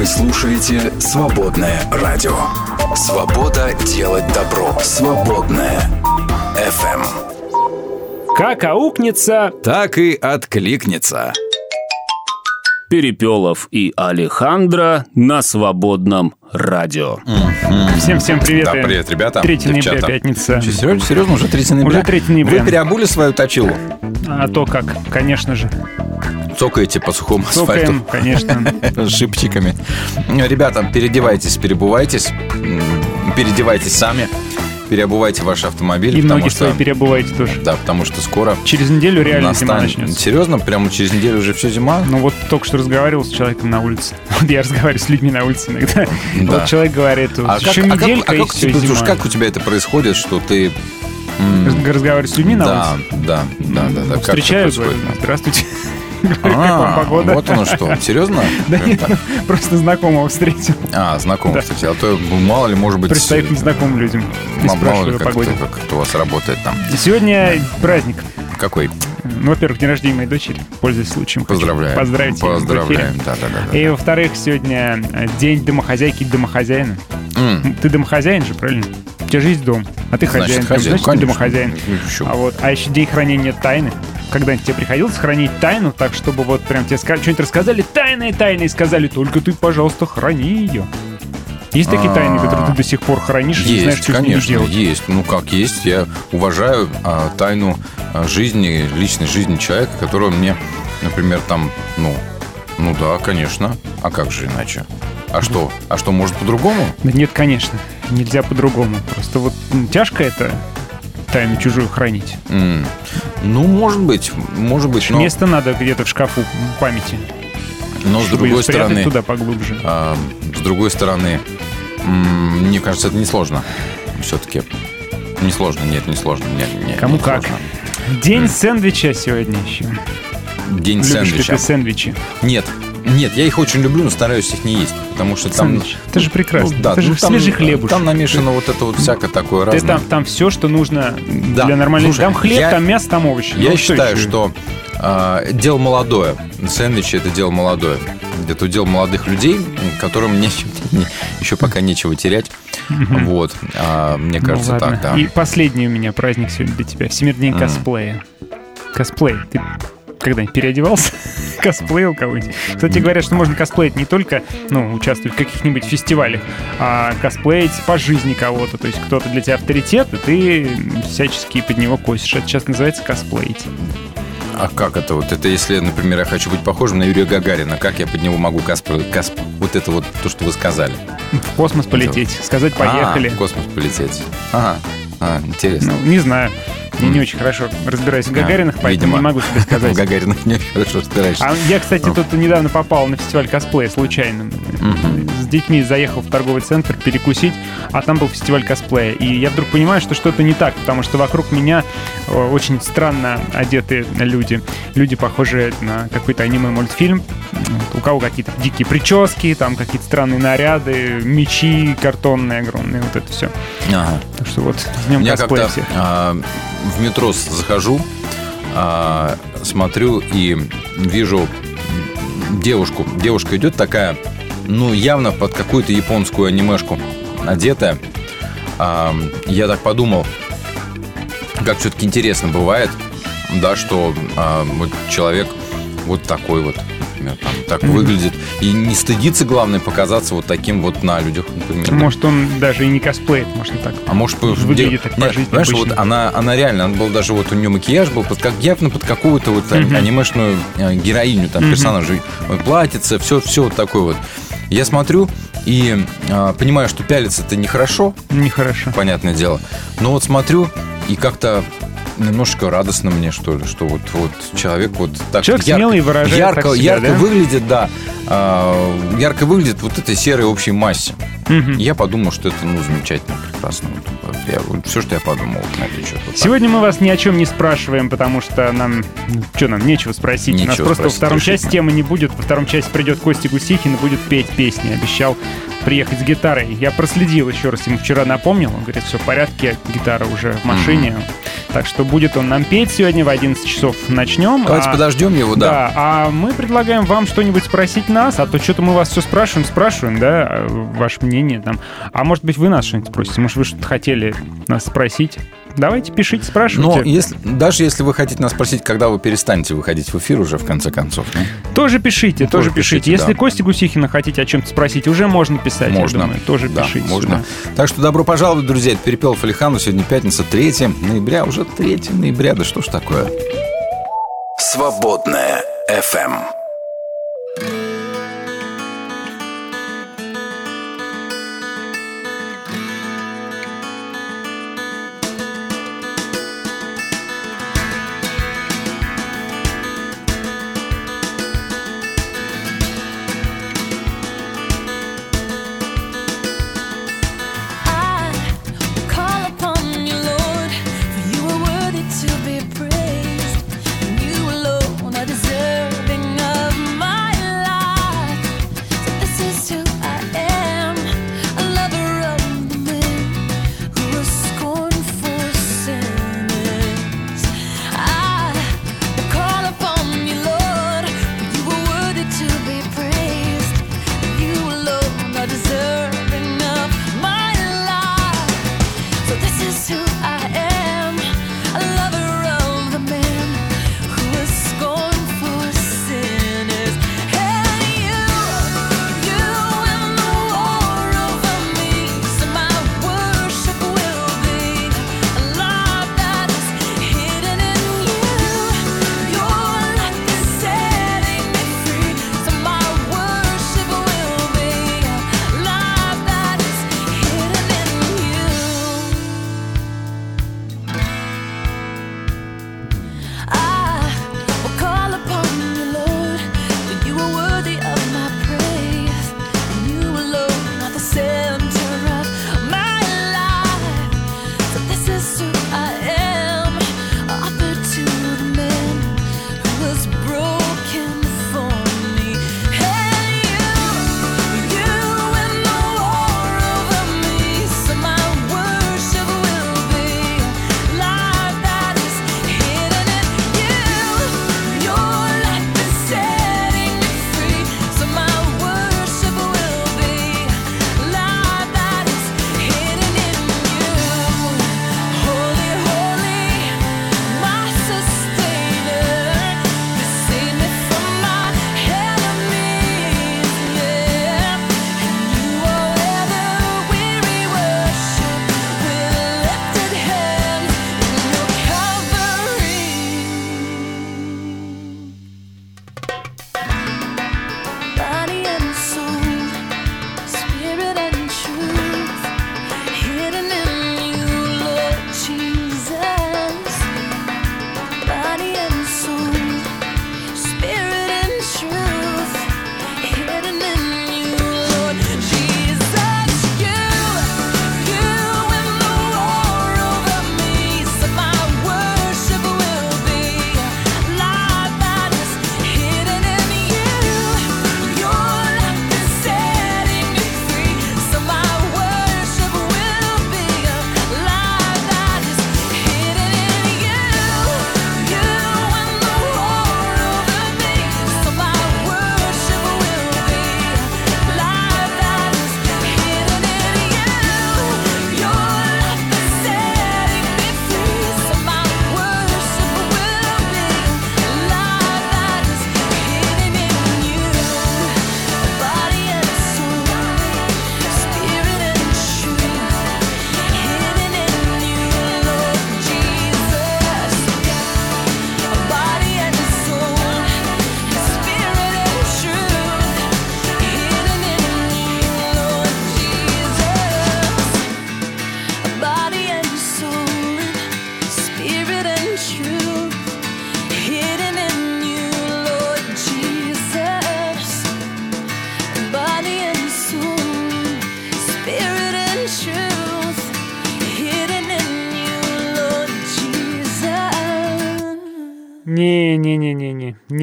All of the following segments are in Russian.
Вы слушаете «Свободное радио». Свобода делать добро. «Свободное FM. Как аукнется, Так и откликнется. Перепелов и Алехандро на свободном радио. всем-всем привет. Да, привет, ребята. 3 ноября, девчата. пятница. Че, серьезно, серьезно, уже 3 ноября? Уже 3 ноября. Вы переобули свою точилу? А то как, конечно же. Цокаете по сухому Цокаем, конечно. асфальту с шипчиками. Ребята, переодевайтесь, перебывайтесь, м, переодевайтесь сами, переобувайте ваш автомобиль. И ноги что, свои переобуваете тоже. Да, потому что скоро Через неделю реально зима настанет- начнется. Серьезно? Прямо через неделю уже все зима? Ну вот только что разговаривал с человеком на улице. Вот я разговариваю с людьми на улице иногда. Да. Вот человек говорит, А еще как, а как- неделька а и как у все, тебя, зима. слушай, как у тебя это происходит, что ты... м, Раз- Разговариваю с людьми на да, улице. да, да, да, да. Как это Встречаю, говорю, здравствуйте. А, вот оно что. Серьезно? Да нет, просто знакомого встретил. А, знакомый, Да. кстати. А то ну, мало ли, может быть... Пристает незнакомым людям Мало ли, как, у вас работает там. Сегодня праздник. Какой? Ну, во-первых, день рождения моей дочери. Пользуясь случаем. Поздравляем. Поздравить. Поздравляем. Да, да, да. И, во-вторых, сегодня э, день домохозяйки и домохозяина. Ты домохозяин же, правильно? У тебя же есть дом, а ты Значит, хозяин. хозяин, Значит, ты конечно. домохозяин. Ну, ещё. А вот, а еще день хранения тайны. Когда-нибудь тебе приходилось хранить тайну, так чтобы вот прям тебе ска- что-нибудь рассказали, тайные тайны, и сказали, только ты, пожалуйста, храни ее. Есть такие тайны, которые ты до сих пор хранишь и не знаешь, что с ними конечно, делать? есть. Ну, как есть. Я уважаю а, тайну а, жизни, личной жизни человека, которого мне, например, там, ну, ну да, конечно. А как же иначе? А что? А что, может по-другому? Да нет, конечно, нельзя по-другому. Просто вот тяжко это тайну чужую хранить. М, Ну, может быть, может быть, но, Место надо где-то в шкафу памяти, но с другой стороны, туда поглубже. а, с другой стороны, мне кажется, это несложно. Все-таки несложно, нет, не сложно, нет, нет, Кому не как. сложно. День сэндвича сегодня еще. День Любишь ли сэндвича. ты сэндвичи? Нет, нет, я их очень люблю, но стараюсь их не есть, потому что там... Сэндвич. Это же прекрасно. Ну, да, это же ну, там, свежий хлебушек. Там намешано вот это вот всякое такое Ты разное. там, там все, что нужно Да. для нормальной Слушай, Там хлеб, я- там мясо, там овощи. Я Ну, считаю, еще? что а, дело молодое. Сэндвичи это дело молодое. Это дело молодых людей, которым не- не- еще пока нечего терять. Вот. А, мне Ну, кажется, ладно. так, да. И последний у меня праздник сегодня для тебя. Всемирный день косплея. Косплей. Ты когда-нибудь переодевался? Косплеил кого-нибудь? Кстати, говорят, что можно косплеить не только, ну, участвовать в каких-нибудь фестивалях, а косплеить по жизни кого-то. То есть кто-то для тебя авторитет, и ты всячески под него косишь. Это сейчас называется косплеить. А как это вот? Это если, например, я хочу быть похожим на Юрия Гагарина, как я под него могу косплеить? Косп... Вот это вот то, что вы сказали. В космос полететь, сказать «поехали». А, в космос полететь. Ага. А, интересно. Ну, не знаю. Я не очень хорошо разбираюсь в Гагаринах, А, поэтому видимо. не могу тебе В сказать. Гагаринах не очень хорошо разбираешься. А я, кстати, тут недавно попал на фестиваль косплея случайно. Детьми заехал в торговый центр перекусить, а там был фестиваль косплея. И я вдруг понимаю, что что-то не так, потому что вокруг меня э, очень странно одетые люди. Люди, похожие на какой-то аниме-мультфильм. У кого какие-то дикие прически, там какие-то странные наряды, мечи картонные огромные, вот это все. Ага. Так что вот с днем косплея всех. а, в метро захожу, а, смотрю и вижу девушку. Девушка идет такая, ну, явно под какую-то японскую анимешку одетая. А, я так подумал, как все-таки интересно бывает, да, что а, вот человек вот такой вот, например, там, так Мгм. выглядит. И не стыдится, главное, показаться вот таким вот на людях, например. Может, он даже и не косплеит, может, и так. А может, Выглядит де- так Нет, Понимаешь, обычно. вот она, она реально, она была даже вот у нее макияж был под, как, явно под какую-то вот Мгм. анимешную э, героиню, там, Мгм. персонажа. Платьице, все, все вот такое вот. Я смотрю и а, понимаю, что пялиться это нехорошо, Нехорошо. понятное дело. Но вот смотрю и как-то немножко радостно мне, что ли, что вот, вот человек вот так Человек смелый выражает ярко, так себя, ярко да? выглядит, да, а, ярко выглядит вот этой серой общей массе. Мгм. Я подумал, что это, ну, замечательно, прекрасно. Вот, я, вот все, что я подумал вот на этот счет. Вот так. Сегодня мы вас ни о чем не спрашиваем, потому что нам, ну, что нам, нечего спросить. У нас Нечего просто во спросить, втором решительно. части темы не будет. Во втором части придет Костя Гусихин и будет петь песни. Обещал приехать с гитарой. Я проследил еще раз, ему вчера напомнил. Он говорит, все в порядке, гитара уже в машине. Так что будет он нам петь сегодня в 11 часов начнем. Давайте А- подождем его, да. Да, а мы предлагаем вам что-нибудь спросить нас нас, а то что-то мы вас все спрашиваем, спрашиваем, да, а, ваше мнение там. А может быть, вы нас что-нибудь спросите? Может, вы что-то хотели нас спросить? Давайте пишите, спрашивайте. Но если, даже если вы хотите нас спросить, когда вы перестанете выходить в эфир уже в конце концов. Ну? Тоже пишите, тоже, тоже пишите. пишите. Если да. Костя Гусихина хотите о чем-то спросить, уже можно писать. Можно. думаю, тоже да, пишите. Можно. Сюда. Так что добро пожаловать, друзья. Это Перепел Фалихану. Сегодня пятница, 3 ноября. Уже 3 ноября. Да что ж такое? Свободная FM.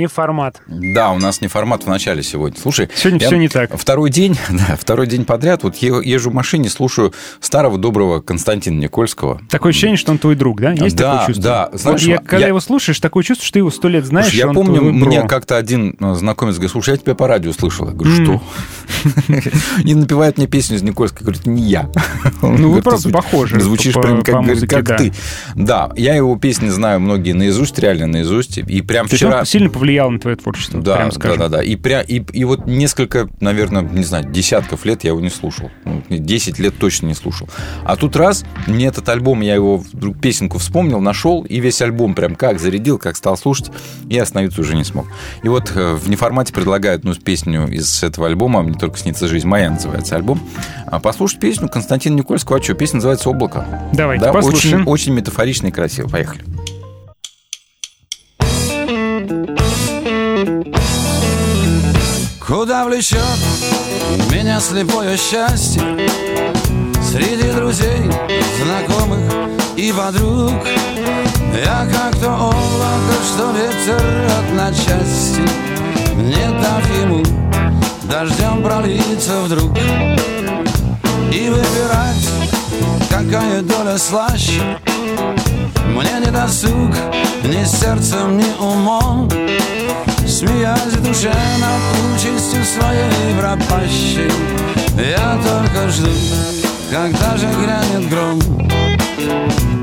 Не, формат. Да, у нас не формат в начале сегодня. Слушай, Сегодня я всё не так. Второй день, да, второй день подряд вот езжу в машине, слушаю старого доброго Константина Никольского. Такое ощущение, что он твой друг, да? Есть Да, такое чувство? да. Вот Знаешь, я, когда я- его слушаешь, такое чувство, что ты его сто лет знаешь, Слушай, я он помню, мне как-то один э, знакомец говорит, слушай, я тебя по радио слышал. Я говорю, что? И напевает мне песню из Никольской. Говорит, не я. Ну, вы просто «Ты зву- похожи Звучишь прям как, ты. Да, я его песни знаю многие наизусть, реально наизусть. И прям вчера... сильно повлиял на твое творчество, Да, прям да, да, да. И, пря... и, и вот несколько, наверное, не знаю, десятков лет я его не слушал. Ну, 10 лет точно не слушал. А тут раз, мне этот альбом, я его вдруг песенку вспомнил, нашел, и весь альбом прям как зарядил, как стал слушать, и остановиться уже не смог. И вот э, в неформате предлагают ну, песню из этого альбома, «Мне только снится жизнь моя» называется альбом. А Послушать песню Константина Никольского, а что, песня называется «Облако». Давайте Да, послушаем. очень, очень метафорично и красиво. Поехали. Куда влечет меня слепое счастье Среди друзей, знакомых и подруг Я как то облако, что ветер рвет на части Не ему дождем пролиться вдруг. И выбирать, какая доля слаще. Мне не досуг ни сердцем, ни умом. Смеясь в душе над участью своей пропащей Я только жду, когда же грянет гром.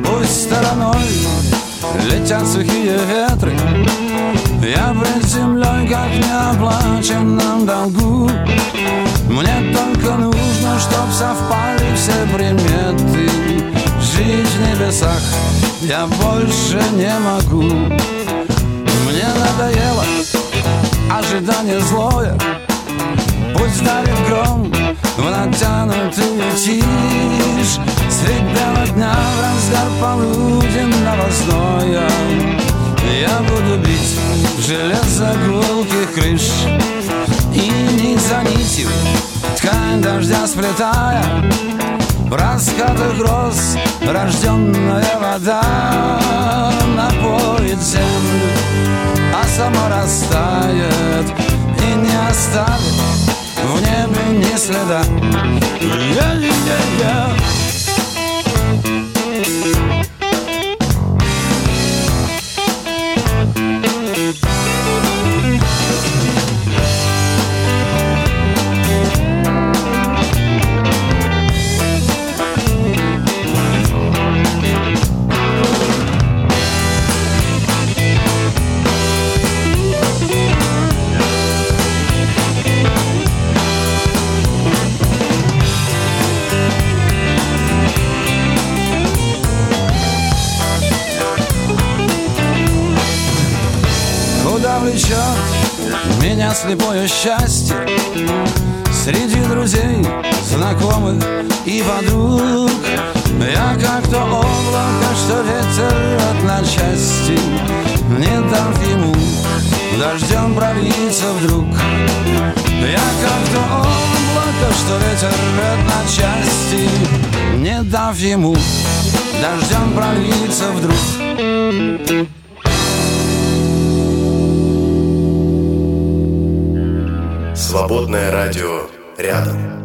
Пусть стороной летят сухие ветры Я пред землей, как в неоплаченном долгу. Мне только нужно, чтоб совпали все приметы. Жить в небесах я больше не могу. Мне надоело ожидание злое. Пусть дарит гром в натянутую тишь Средь бела дня в разгар полуденного зноя Я буду бить в железо гулких крыш И нить за нитью ткань дождя сплетая В раскатах гроз рожденная вода Напоит землю а сама растает и не оставит в небе ни следа. Я-я-я-я. Меня слепое счастье. Среди друзей, знакомых и подруг. Я как то облако, что ветер рвет на части Не дав ему дождем пролиться вдруг. Я как то облако, что ветер рвет на части Не дав ему дождем пролиться вдруг Свободное радио рядом.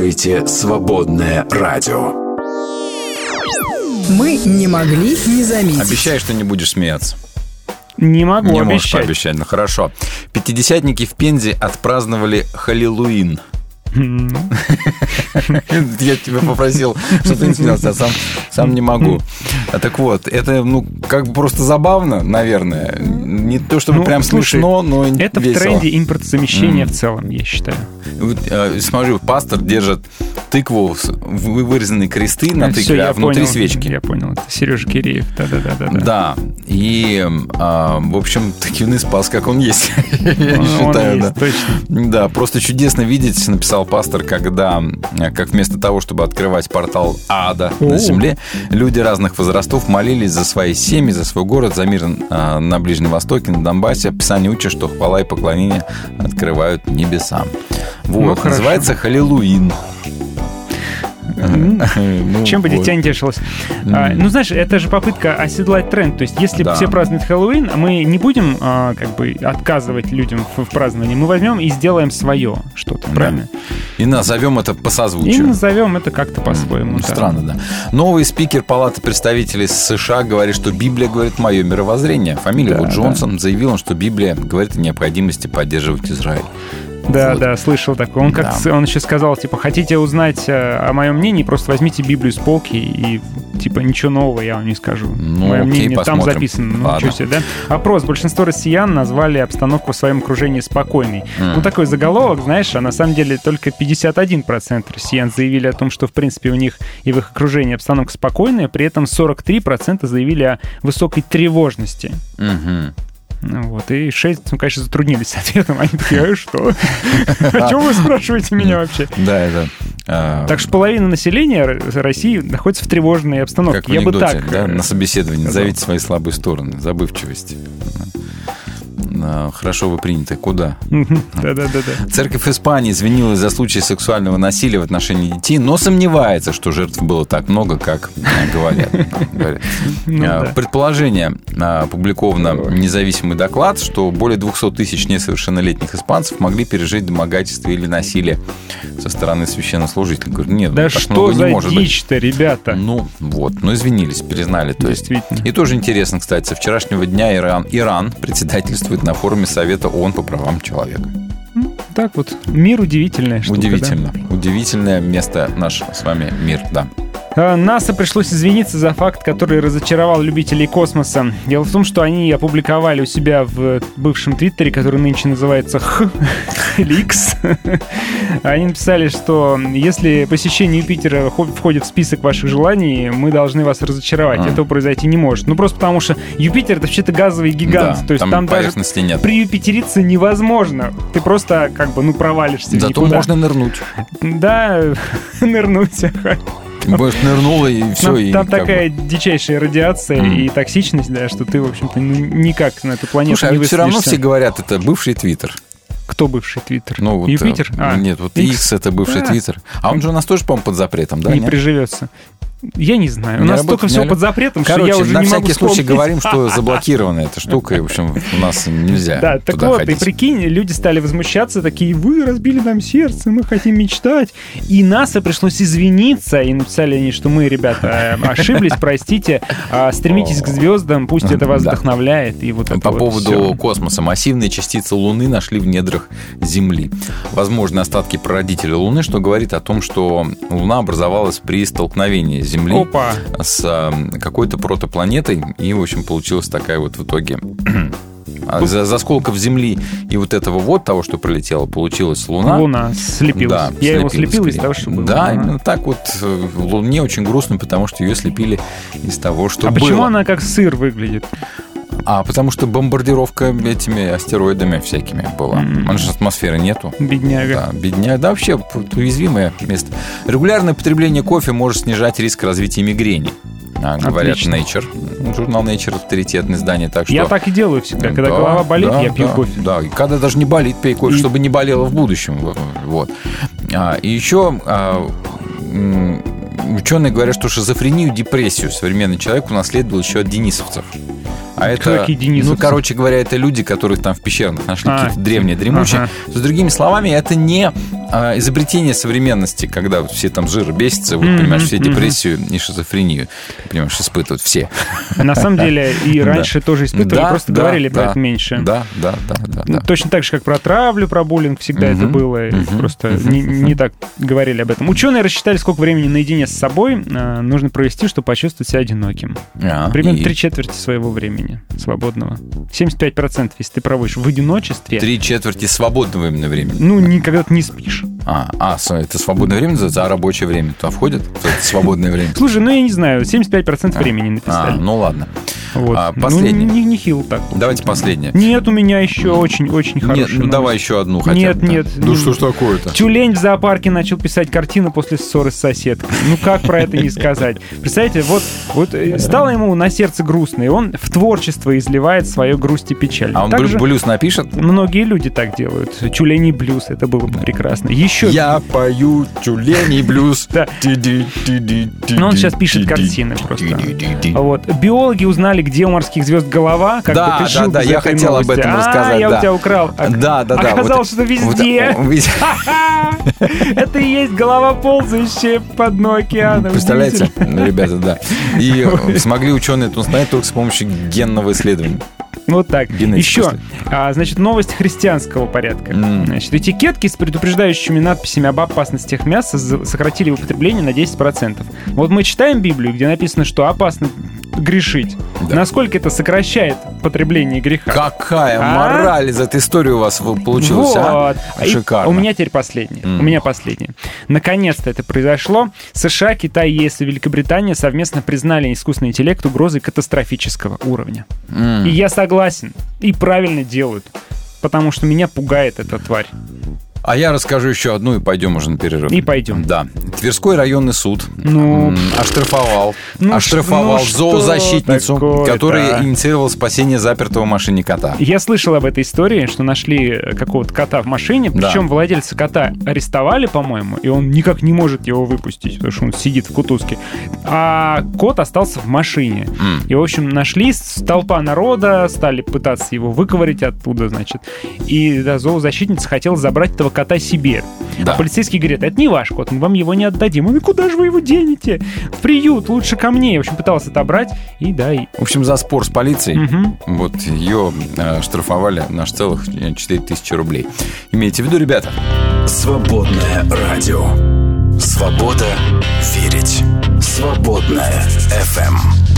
Слушаете «Свободное радио». Мы не могли не заметить. Обещай, что не будешь смеяться. Не могу не можешь обещать. пообещать, ну хорошо. Пятидесятники в Пензе отпраздновали Халилуин. Я тебя попросил, что ты не смеялся, а сам, сам не могу. А так вот, это, ну, как бы просто забавно, наверное. Не то чтобы Ну, прям слушай, смешно, но Это в весело. тренде импортозамещения в целом, я считаю. Вот, э, смотрю, пастор держит тыкву, вырезанные кресты на тыкве, я а внутри понял, свечки. Я понял. Это Сережа Киреев. Да-да-да. Да, и, а, в общем, Такивны спас, как он есть, я Он считаю, да. Да, просто чудесно видеть, написал пастор, когда, э, как вместо того, чтобы открывать портал ада на земле, люди разных возрастов молились за свои семьи, за свой город, за мир э, на Ближнем Востоке, на Донбассе. Писание учит, что хвала и поклонение открывают небеса. Вот, Ну, называется Халилуин. Ну, Чем бы вот. дитя не тешилось. А, ну, знаешь, это же попытка оседлать тренд. То есть, если Да. все празднуют Хэллоуин, мы не будем а, как бы отказывать людям в, в праздновании. Мы возьмем и сделаем свое что-то, правильно? И назовем это по И созвучию. назовем это как-то по-своему. Ну, да. Странно, да. Новый спикер Палаты представителей США говорит, что Библия говорит мое мировоззрение. Фамилия Да, вот Джонсон. Заявил он, что Библия говорит о необходимости поддерживать Израиль. Да, Вот. да, слышал такое. Он, как Да. он еще сказал, типа, хотите узнать э, о моем мнении, просто возьмите Библию с полки и, типа, ничего нового я вам не скажу. Ну, Мое окей, мнение там посмотрим. записано. Ну, чё себе, да? Опрос. Большинство россиян назвали обстановку в своем окружении спокойной. Ну, такой заголовок, знаешь, а на самом деле только 51% россиян заявили о том, что, в принципе, у них и в их окружении обстановка спокойная, при этом 43% заявили о высокой тревожности. Мгм. Ну Вот, и 6, ну, конечно, затруднились с ответом. Они такие, а что? О чем вы спрашиваете меня вообще? Да, это... а, Так что половина населения России находится в тревожной обстановке. как в Я бы анекдоте, так... да, э, на собеседовании. Назовите свои слабые стороны. Забывчивость. Э, хорошо вы приняты. Куда? Да-да-да. Церковь Испании извинилась за случаи сексуального насилия в отношении детей, но сомневается, что жертв было так много, как э, говорят. Ну Э, да. Предположение опубликовано независимый доклад, что более 200 тысяч несовершеннолетних испанцев могли пережить домогательство или насилие со стороны священнослужителей. Говорю, нет, Да так что за дичь-то, ребята? Ну, вот, ну извинились, признали. То есть. И тоже интересно, кстати, со вчерашнего дня Иран, Иран председательствует на форуме Совета ООН по правам человека. Так вот, мир удивительная штука. да? Удивительно. Удивительное место наш с вами мир, да. А, НАСА пришлось извиниться за факт, который разочаровал любителей космоса. Дело в том, что они опубликовали у себя в бывшем твиттере, который нынче называется Х или X. Они написали, что если посещение Юпитера хо- входит в список ваших желаний, мы должны вас разочаровать. А. Этого произойти не может. Ну просто потому, что Юпитер это вообще-то газовый гигант. Да, То есть там там, даже нет. при Юпитериться невозможно. Ты просто как бы ну провалишься Зато никуда. можно нырнуть. Да, нырнуть. Может, нырнула и все. Там, и там как бы- такая дичайшая радиация Мгм. и токсичность, да, что ты, в общем-то, ну, никак на эту планету Слушай, не а все равно все говорят, это бывший Твиттер. Кто бывший Твиттер? Ну, вот, э, Юпитер? А, Нет, вот X. X это бывший А. Твиттер. А он же у нас тоже, по-моему, под запретом, да? не нет? приживется. Я не знаю. У нас столько всего под запретом, что Короче, я уже на не всякий могу случай вспомнить. говорим, что заблокирована эта штука, и, в общем, у нас нельзя Да, так туда вот, ходить. и прикинь, люди стали возмущаться, такие, вы разбили нам сердце, мы хотим мечтать. И НАСА пришлось извиниться, и написали они, что мы, ребята, э, ошиблись, простите, а, стремитесь к звездам, пусть это вас вдохновляет. И вот По поводу космоса. Массивные частицы Луны нашли в недрах Земли. Возможны остатки прародителя Луны, что говорит о том, что Луна образовалась при столкновении Земли Опа. с какой-то протопланетой. И, в общем, получилась такая вот в итоге... А Из осколков Земли и вот этого вот, того, что пролетело, получилась Луна. Луна слепилась. Да, Я его слепил из того, что было. Да, Ага. именно так вот. э, Луне очень грустно, потому что ее слепили из того, что А было. почему она как сыр выглядит? А потому что бомбардировка этими астероидами всякими была. М. У нас же атмосферы нету. Бедняга. Да, бедня. Да, вообще уязвимое место. Регулярное потребление кофе может снижать риск развития мигрени. А, говорят Отлично. Nature. Журнал Nature авторитетное издание, так что... Я так и делаю всегда. Когда Да, голова болит, да, я пью да, кофе. Да, и когда даже не болит, пей кофе, И- чтобы не болело в будущем. Вот. А, и еще ученые говорят, что шизофрению, депрессию современный человек унаследовал еще от денисовцев. А это, ну, короче говоря, это люди, которых там в пещерах нашли А, какие-то древние дремучие. ага. С другими словами, это не а, изобретение современности, когда все там жир бесятся, вот, понимаешь, все депрессию и шизофрению, понимаешь, испытывают все. На самом деле и раньше тоже испытывали, просто говорили про это меньше. Да, да. Ну, да. Точно так же, как про травлю, про буллинг всегда это было. Просто не, так говорили об этом. Ученые рассчитали, сколько времени наедине с собой э, нужно провести, чтобы почувствовать себя одиноким. А, Примерно три четверти своего времени свободного. 75%, если ты проводишь в одиночестве, Три четверти свободного именно времени. ну, никогда ты не спишь. А, а, это свободное время называется, а рабочее время туда входит? В это свободное время? Слушай, ну я не знаю, 75% времени А, написали. ну ладно. Вот. а, Ну, последний. не, не хил так. Давайте последнее. Нет, у меня еще очень-очень хороший. Нет, ну давай еще одну хотя Нет, бы. да. нет, Ну не- что ж такое-то? Тюлень в зоопарке начал писать картину после ссоры с соседкой. Ну как про это не сказать? Представляете, вот, вот э, стало ему на сердце грустно, и он в творчество изливает свою грусть и печаль. А он Также блю- блюз напишет? многие люди так делают. Тюлень и блюз, это было бы прекрасно. Еще... Я пою тюлень блюз. Ну, он сейчас пишет картины просто. Вот. Биологи узнали, где у морских звезд голова. Как Да, да, да, я хотел об этом а, рассказать, я да. у тебя украл. А- Да, да, да. Оказалось, что везде. везде. Это и есть голова, ползающая по дну океана. Представляете, ребята, да. И э, смогли ученые это узнать только с помощью генного исследования. Вот так. Генетика, Еще, а, значит, новость христианского порядка. М. Значит, этикетки с предупреждающими надписями об опасностях мяса сократили употребление на 10%. Вот мы читаем Библию, где написано, что опасно грешить. Да. Насколько это сокращает потребление греха? Какая А? мораль из этой истории у вас получилась, а? Вот. И Шикарно. У меня теперь последнее. М. У меня последнее. Наконец-то это произошло. США, Китай, ЕС и Великобритания совместно признали искусственный интеллект угрозой катастрофического уровня. М. И я согласен. И правильно делают. Потому что меня пугает эта тварь. А я расскажу еще одну и пойдем уже на перерыв. И пойдем. Да. Тверской районный суд Ну, оштрафовал, ну оштрафовал ну зоозащитницу, которая инициировала спасение запертого в машине кота. Я слышал об этой истории, что нашли какого-то кота в машине, Да. причем владельца кота арестовали, по-моему, и он никак не может его выпустить, потому что он сидит в кутузке. А кот остался в машине. М. И, в общем, нашли толпа народа, стали пытаться его выковырить оттуда, значит. И да, зоозащитница хотела забрать этого кота себе. Да. А полицейский говорит, это не ваш кот, мы вам его не отдадим. Он, куда же вы его денете? В приют, лучше ко мне. В общем, пытался отобрать, и да, и... В общем, за спор с полицией Мгм. вот ее э, штрафовали на целых 4000 рублей. Имейте в виду, ребята, Свободное радио. Свобода верить. Свободное FM.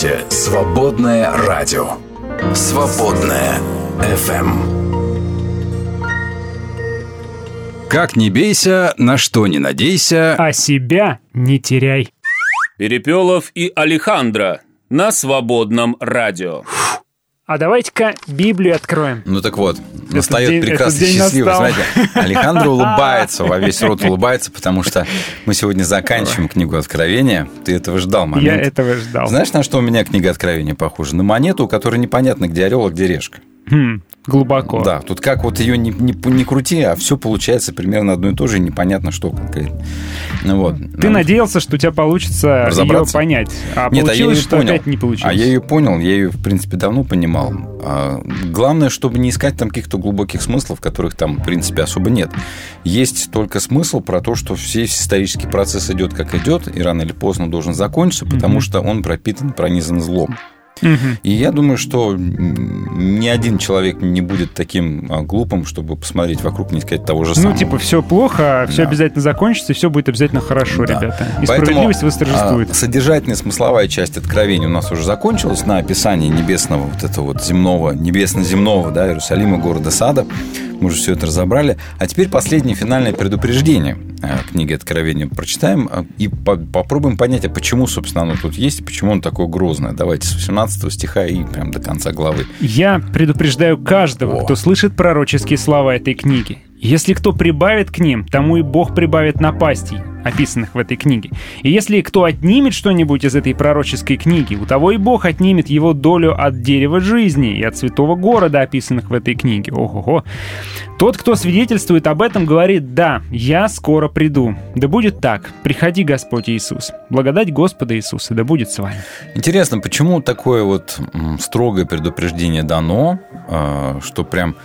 Слушаете «Свободное радио». «Свободное FM. Как не бейся, на что не надейся. А себя не теряй. Перепелов и Алехандро на свободном радио. А давайте-ка Библию откроем. Ну так вот, настает день- прекрасно счастливый. настал. Знаете, Александр улыбается, во весь рот улыбается, потому что мы сегодня заканчиваем книгу Откровения. Ты этого ждал момент. Я этого ждал. Знаешь, на что у меня книга Откровения похожа? На монету, у которой непонятно, где орел, а где решка. Хм, глубоко. Да, тут как вот ее не, не, не крути, а все получается примерно одно и то же, и непонятно, что конкретно. Ну вот. Ты Ну, надеялся, что у тебя получится ее понять. А Нет, а я получилось, ее что понял. опять не получилось. А я ее понял, я ее, в принципе, давно понимал. А, главное, чтобы не искать там каких-то глубоких смыслов, которых там, в принципе, особо нет. Есть только смысл про то, что весь исторический процесс идет как идет, и рано или поздно должен закончиться, потому что он пропитан, пронизан злом. Мгм. И я думаю, что ни один человек не будет таким а, глупым, чтобы посмотреть вокруг, не сказать того же самого. Ну, типа, все плохо, все Да. обязательно закончится, и все будет обязательно хорошо, Да. ребята. И Поэтому, справедливость восторжествует. а, содержательная смысловая часть откровения у нас уже закончилась на описании небесного, вот этого вот земного, небесно-земного, да, Иерусалима, города Сада. Мы уже все это разобрали. А теперь последнее финальное предупреждение книги Откровения прочитаем и по- попробуем понять, а почему, собственно, оно тут есть, и почему оно такое грозное. Давайте с 18 стиха и прям до конца главы. Я предупреждаю каждого, О. кто слышит пророческие слова этой книги. Если кто прибавит к ним, тому и Бог прибавит напастей, описанных в этой книге. И если кто отнимет что-нибудь из этой пророческой книги, у того и Бог отнимет его долю от дерева жизни и от святого города, описанных в этой книге. Ого-го. Тот, кто свидетельствует об этом, говорит, да, я скоро приду. Да будет так. Приходи, Господь Иисус. Благодать Господа Иисуса, да будет с вами. Интересно, почему такое вот строгое предупреждение дано, а, что прям,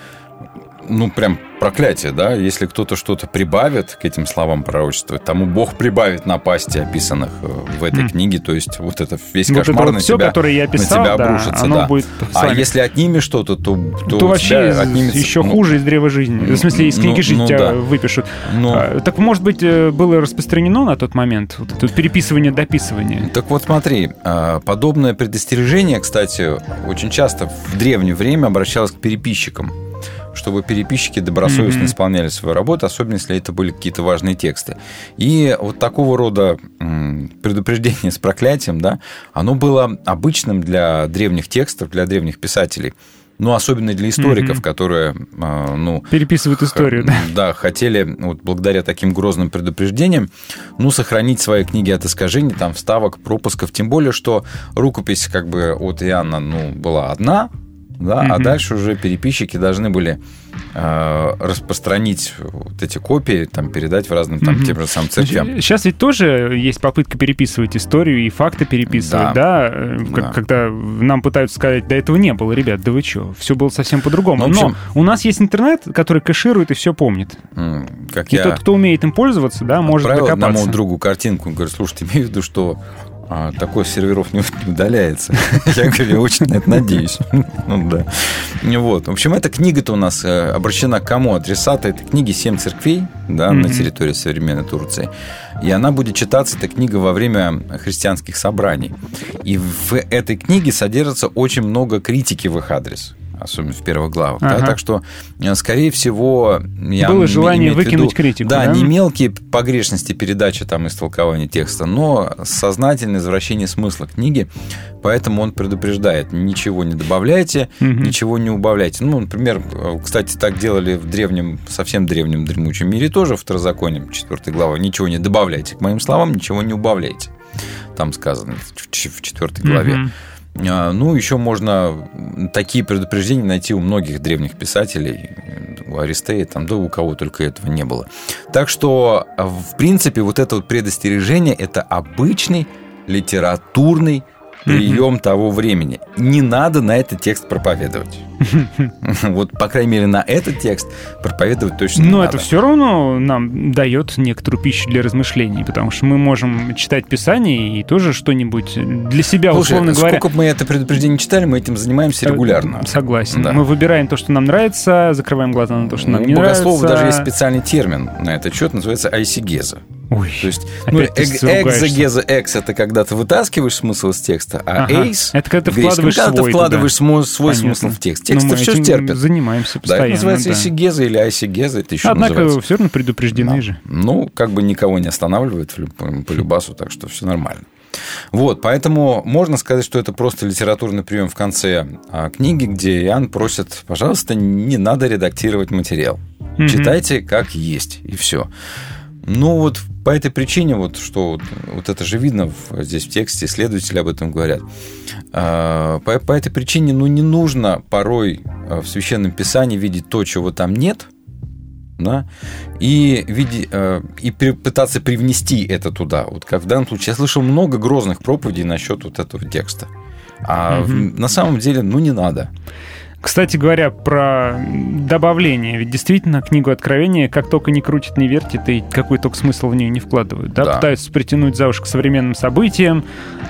ну, прям проклятие, да? Если кто-то что-то прибавит к этим словам пророчества, тому Бог прибавит напасти, описанных э, в этой М. книге. То есть вот это весь Вот это кошмар вот на всё, тебя, которое я на описал, тебя да, обрушится. да. будет а если отнимешь что-то, то, то, То, вообще отнимется, еще ну, хуже из древа жизни. В смысле, из книги ну, жизни ну тебя да. выпишут. Ну. А, так, может быть, э, было распространено на тот момент вот это переписывание, дописывание? Так вот смотри, а, подобное предостережение, кстати, очень часто в древнее время обращалось к переписчикам, чтобы переписчики добросовестно Мгм. исполняли свою работу, особенно если это были какие-то важные тексты. И вот такого рода предупреждение с проклятием, да, оно было обычным для древних текстов, для древних писателей. Ну, особенно для историков, Мгм. которые, а, ну, Переписывают историю, да? да, хотели вот благодаря таким грозным предупреждениям, ну, сохранить свои книги от искажений, там, вставок, пропусков. Тем более, что рукопись как бы от Иоанна, ну, была одна, да, а Мгм. дальше уже переписчики должны были э, распространить вот эти копии, там, передать в разным, там, Мгм. тем же самым церквям. Сейчас ведь тоже есть попытка переписывать историю и факты переписывать, да? э, как- Да. Когда нам пытаются сказать, да этого не было, ребят, да вы что, все было совсем по-другому. Ну, в общем- Но у нас есть интернет, который кэширует и все помнит. Как И я тот, кто умеет им пользоваться, да, может докопаться. одному другу картинку, говорю, слушай, имеешь в виду, что а, такой серверов не, не удаляется? Я говорю, я очень на это надеюсь. Ну да. Вот. В общем, эта книга-то у нас э, обращена к кому? Адресата этой книги «Семь церквей» да, на территории современной Турции. И она будет читаться, эта книга, во время христианских собраний. И в этой книге содержится очень много критики в их адрес особенно в первых главах. да. Ага. Так что, э, скорее всего, я Было желание имею в виду- выкинуть критику, Да, да? не мелкие погрешности передачи там истолкования текста, но сознательное извращение смысла книги. Поэтому он предупреждает, ничего не добавляйте, Мгм. ничего не убавляйте. Ну, например, э, кстати, так делали в древнем, совсем древнем дремучем мире тоже, в Второзаконии, 4 глава. Ничего не добавляйте к моим словам, ничего не убавляйте. Там сказано в ч- в 4 главе. Мгм. А, Ну, еще можно такие предупреждения найти у многих древних писателей, у Аристея, там, да у кого только этого не было. Так что, в принципе, вот это вот предостережение – это обычный литературный прием того времени. Не надо на этот текст проповедовать. Вот, по крайней мере, на этот текст проповедовать точно не Но надо. это все равно нам дает некоторую пищу для размышлений, потому что мы можем читать Писание и тоже что-нибудь для себя, Слушай, условно говоря. сколько бы мы это предупреждение читали, мы этим занимаемся регулярно. Э, Согласен. Да. Мы выбираем то, что нам нравится, закрываем глаза на то, что нам Ну, не у нравится. даже есть специальный термин на этот счет, называется айсигеза. Ой, То есть, ну, ругаешься. экзогеза, экс – это когда ты вытаскиваешь смысл из текста, а Ага. эйс – Это когда ты в греческом, вкладываешь когда ты свой вкладываешь туда. свой Понятно. смысл в текст. Ну, Текст мы все этим терпит. занимаемся Да, это постоянно. называется да. или айсигеза, это еще Однако называется. все равно предупреждены же. Ну, как бы никого не люб- по любасу, так что все нормально. Вот, поэтому можно сказать, что это просто литературный прием в конце а, книги, где Иоанн просит, пожалуйста, не надо редактировать материал. Мгм. Читайте как есть, и все. Ну вот по этой причине, вот что вот, вот это же видно в- здесь в тексте, исследователи об этом говорят. А, По, по этой причине, ну не нужно порой а, в священном писании видеть то, чего там нет, да, и, види- э, и пытаться привнести это туда. Вот как в данном случае. Я слышал много грозных проповедей насчет вот этого текста. А Мгм. на самом деле, ну, не надо. Кстати говоря, про добавление. Ведь действительно книгу Откровения как только не крутит, не вертит, и какой только смысл в нее не вкладывают. Да? Да. Пытаются притянуть за уши к современным событиям.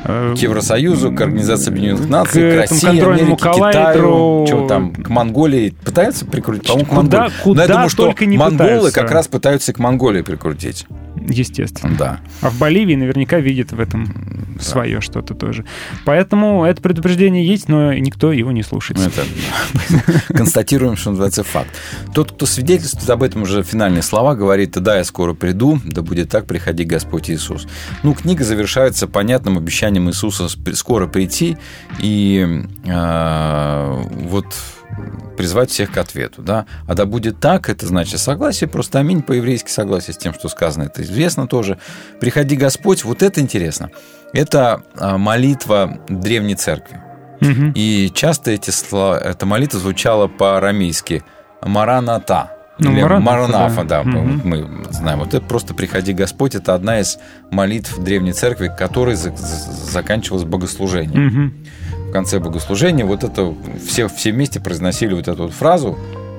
э, К Евросоюзу, к Организации Объединенных Наций, к, этому России, Америке, Китаю, чего там, к Монголии пытаются прикрутить? К Куда- куда Но я думаю, что монголы пытаются. как раз пытаются к Монголии прикрутить. Естественно. Да. А в Боливии наверняка видят в этом свое что-то тоже. Поэтому это предупреждение есть, но никто его не слушает. Ну, это констатируем, что называется, факт. Тот, кто свидетельствует об этом уже финальные слова, говорит, да, я скоро приду, да будет так, приходи Господь Иисус. Ну, книга завершается понятным обещанием Иисуса скоро прийти и э, вот призвать всех к ответу, да. А да будет так, это значит согласие, просто аминь по-еврейски согласие с тем, что сказано, это известно тоже. Приходи Господь, вот это интересно. Это а, молитва древней церкви. Мгм. И часто эти слова, эта молитва звучала по-арамейски «Мараната». Ну, Или Маранафа, Маранафа, да. да, Мгм. мы знаем. Вот это просто «Приходи Господь» – это одна из молитв Древней Церкви, которой за- за- заканчивалось богослужение. Мгм. В конце богослужения вот это все, все вместе произносили вот эту вот фразу.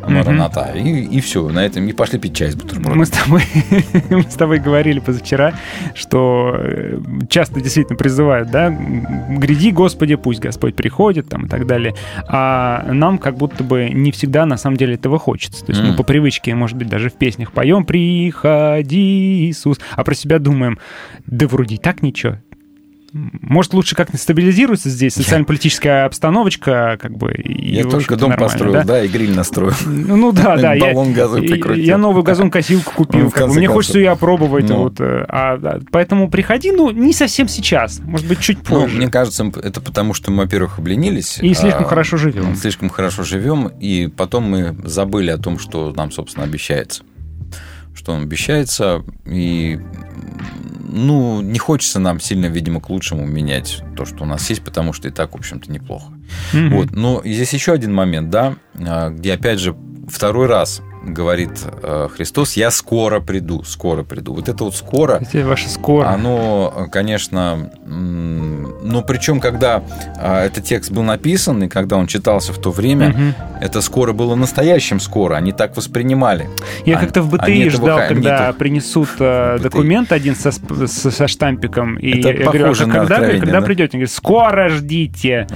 «Мараната», и, и все, на этом, и пошли пить чай с бутербродом. Мы с тобой, мы с тобой говорили позавчера, что э, часто действительно призывают, да, гряди, Господи, пусть Господь приходит, там и так далее. А нам как будто бы не всегда на самом деле этого хочется. То есть мы Мгм. по привычке, может быть, даже в песнях поем «Приходи, Иисус», а про себя думаем, да вроде и так ничего. Может, лучше как-то стабилизируется здесь социально-политическая обстановочка, как бы. и, Я только дом построил, да? да? и гриль настроил. Ну ну да, да. я- Баллон газа и- прикрутил. Я новую газонкосилку купил. Мне хочется ее опробовать. Ну. Э, а, поэтому приходи, ну, не совсем сейчас. Может быть, чуть Ну, позже. мне кажется, это потому, что мы, во-первых, обленились. И слишком а, хорошо живем. Слишком хорошо живем, и потом мы забыли о том, что нам, собственно, обещается. Что нам обещается, и ну, не хочется нам сильно, видимо, к лучшему менять то, что у нас есть, потому что и так, в общем-то, неплохо. Мгм. Вот. Но здесь еще один момент, да, а, где, опять же, второй раз говорит э, Христос, я скоро приду, скоро приду. Вот это вот скоро, Хотя ваше скоро. оно, конечно, м, но причем, когда а, этот текст был написан и когда он читался в то время, Мгм. это скоро было настоящим скоро, они так воспринимали. Я А- как-то в БТИ этого ждал, ха- когда они-то- принесут э, БТИ. документ один со, со, со штампиком. И Это я говорю, а когда, когда да? придете? Он говорит, скоро ждите.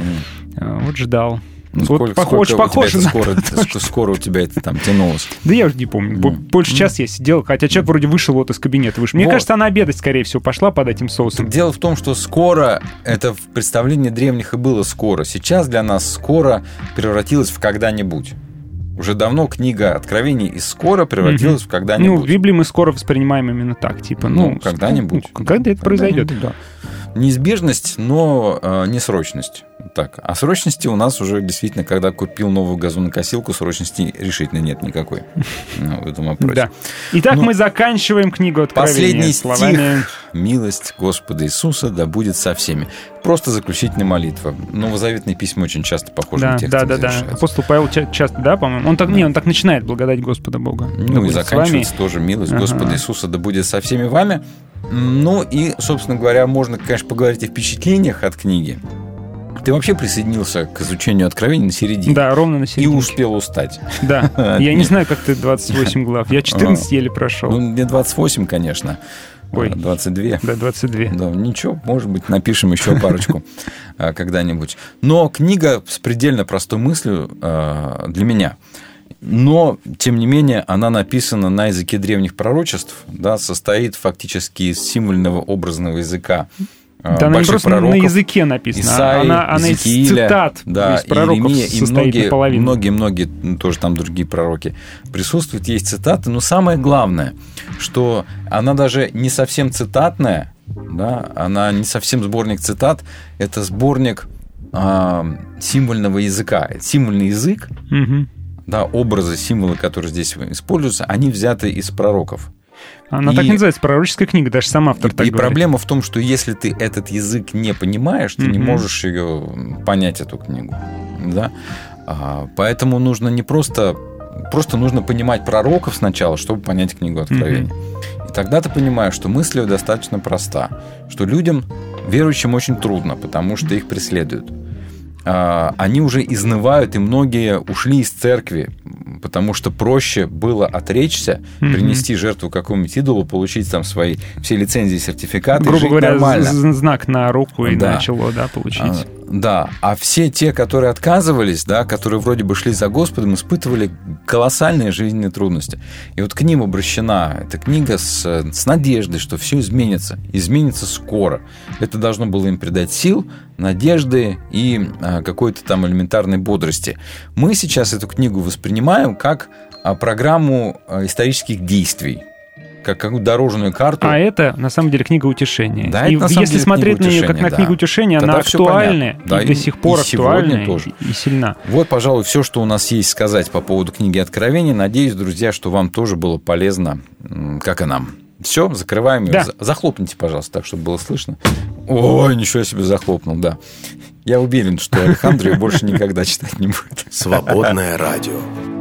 А, Вот ждал. Ну, Вот сколько, пох- сколько очень у скоро, ск- скоро у тебя это там тянулось. Да я уже не помню. Бо- Больше часа я сидел, хотя человек вроде вышел вот из кабинета. Вышел. Мне Вот. кажется, она обедать, скорее всего, пошла под этим соусом. Так дело в том, что скоро, это в представлении древних и было скоро. Сейчас для нас скоро превратилось в когда-нибудь. Уже давно книга Откровений из скоро превратилась в Ну, в когда-нибудь. Библии мы скоро воспринимаем именно так, типа, ну, Ну, когда-нибудь. ну, когда это произойдет. Да. Неизбежность, но э, не срочность. Так. А срочности у нас уже действительно, когда купил новую газонокосилку, срочности решительно нет никакой ну, в этом вопросе. Да. Итак, Ну, мы заканчиваем книгу Откровения Последний словами... стих. «Милость Господа Иисуса да будет со всеми». Просто заключительная молитва. Новозаветные письма очень часто похожим Да, текстом да, да, да. Апостол Павел ча- часто, да, по-моему? Он так, не, он так начинает благодать Господа Бога. Да Ну и с вами. заканчивается тоже «Милость Ага. Господа Иисуса да будет со всеми вами». Ну и, собственно говоря, можно, конечно, поговорить о впечатлениях от книги. Ты вообще присоединился к изучению откровений на середине. Да, ровно на И середине. успел устать. Да. Я не знаю, как ты 28 глав. Я 14 еле Ну, прошел. мне 28, конечно. Ой. А, 22. Да, 22. Да, ничего, может быть, напишем еще парочку а, когда-нибудь. Но книга с предельно простой мыслью а, для меня. Но, тем не менее, она написана на языке древних пророчеств, да, состоит фактически из символьного образного языка а, Да, она не просто на пророков. языке написана, Исаии, она, она из цитат да, из пророков Иеремия, и состоит многие, наполовину. многие, многие, ну, тоже там другие пророки присутствуют, есть цитаты, но самое главное, что она даже не совсем цитатная, да, она не совсем сборник цитат, это сборник а, символьного языка. Символьный язык, Мгм. да, образы, символы, которые здесь используются, они взяты из пророков. Она И- так называется, пророческая книга, даже сам автор И, так и говорит. проблема в том, что если ты этот язык не понимаешь, ты не Мгм. можешь ее понять, эту книгу. Да? А, поэтому нужно не просто... Просто нужно понимать пророков сначала, чтобы понять книгу Откровения. И тогда ты понимаешь, что мысль её достаточно проста. Что людям, верующим, очень трудно, потому что их преследуют. А, Они уже изнывают, и многие ушли из церкви, потому что проще было отречься, Мгм. принести жертву какому-нибудь идолу, получить там свои все лицензии, сертификаты, Грубо говоря, нормально. знак на руку и Да. на чело, да, получить. Да, а все те, которые отказывались, да, которые вроде бы шли за Господом, испытывали колоссальные жизненные трудности. И вот к ним обращена эта книга с, с надеждой, что все изменится, изменится скоро. Это должно было им придать сил, надежды и а, какой-то там элементарной бодрости. Мы сейчас эту книгу воспринимаем как а, программу а, исторических действий, как какую дорожную карту. А это, на самом деле, книга утешения. Да, и это на самом если деле смотреть книга на нее как на да. книгу утешения, Тогда она актуальна. Да, и до и- сих пор и актуальна тоже. и, и сильна. Вот, пожалуй, все, что у нас есть сказать по поводу книги Откровения. Надеюсь, друзья, что вам тоже было полезно, как и нам. Все, закрываем ее. Да. За- Захлопните, пожалуйста, так, чтобы было слышно. Ой, ничего себе захлопнул, да. Я уверен, что Александр ее больше никогда читать не будет. Свободное радио.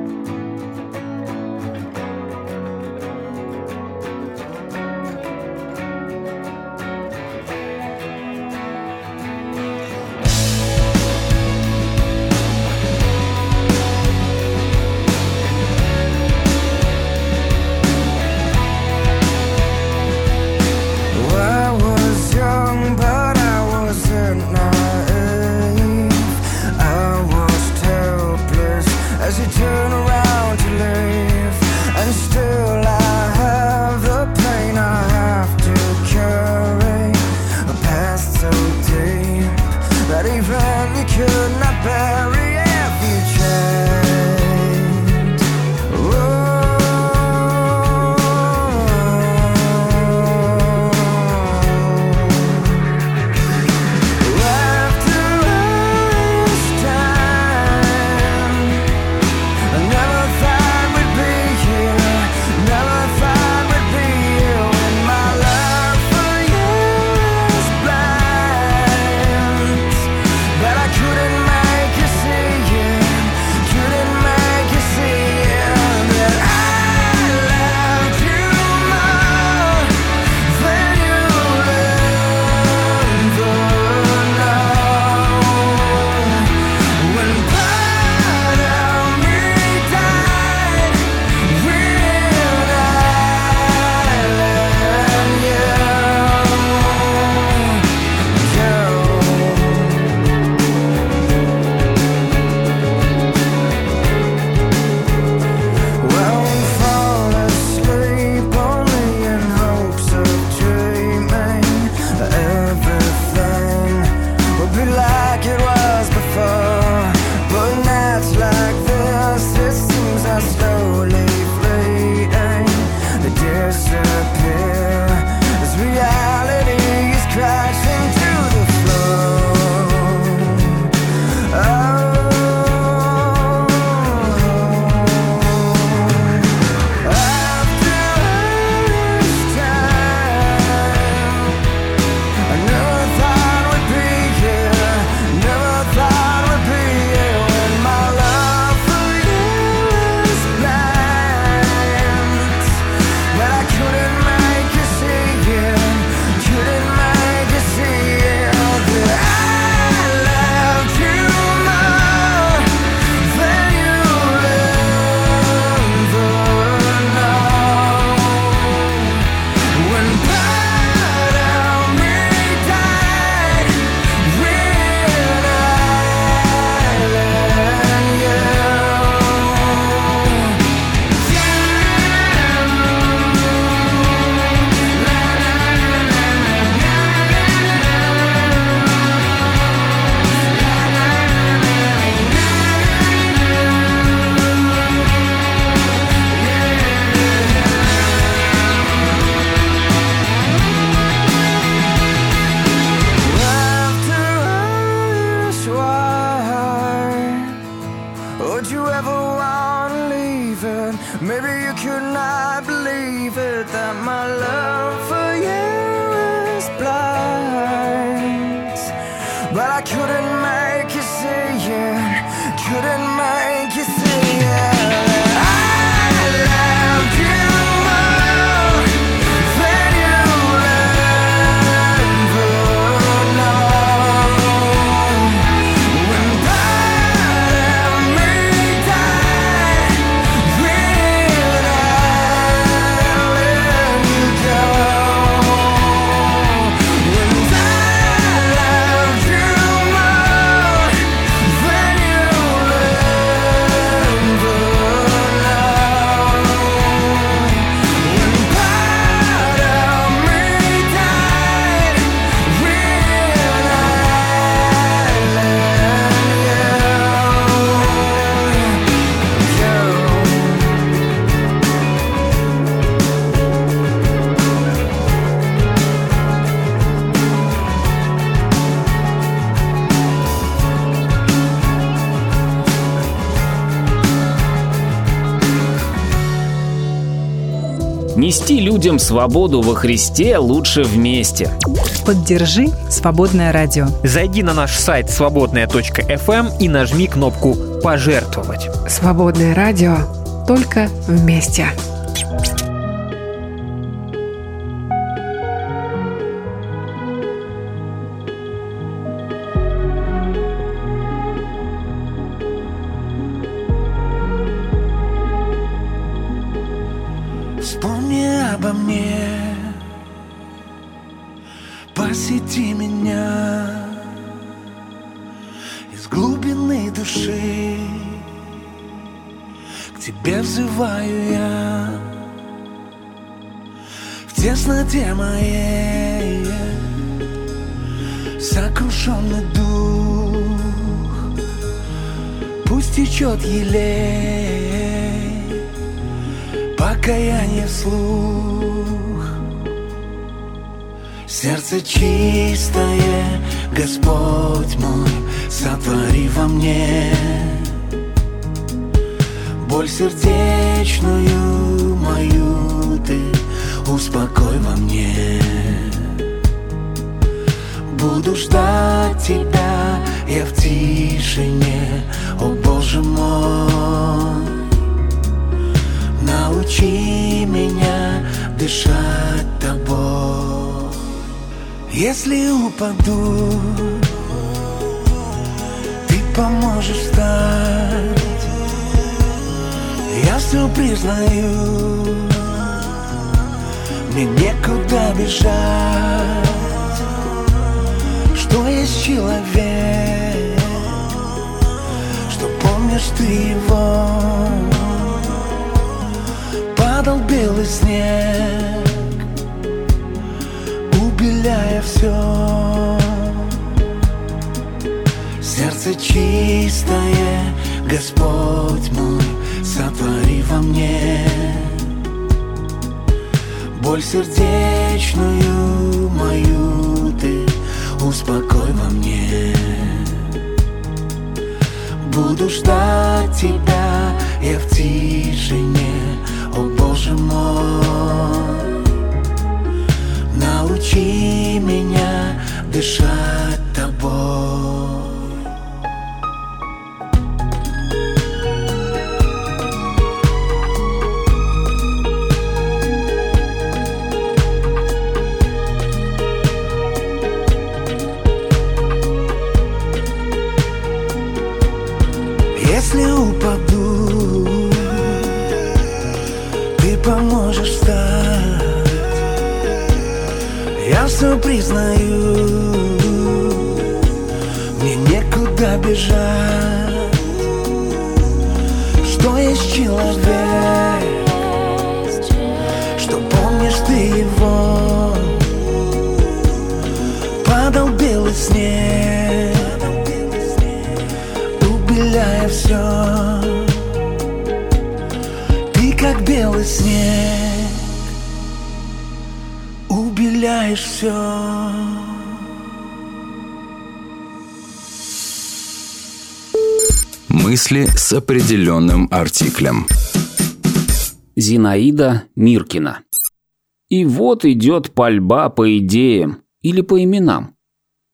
Людям свободу во Христе лучше вместе. Поддержи «Свободное радио». Зайди на наш сайт свободная.фм и нажми кнопку «Пожертвовать». Свободное радио только вместе. Чистое, Господь мой, сотвори во мне боль сердечную мою ты успокой во мне. Буду ждать тебя, я в тишине, о Боже мой. Научи меня дышать тобой. Если упаду, ты поможешь встать. Я все признаю, мне некуда бежать. Что есть человек, что помнишь ты его падал белый снег, убеляя все. Сердце чистое, Господь мой, сотвори во мне боль сердечную мою ты успокой во мне. Буду ждать тебя, я в тишине, о Боже мой. Научи меня дышать тобой. С определенным артиклем. Зинаида Миркина. И вот идет пальба по идеям или по именам.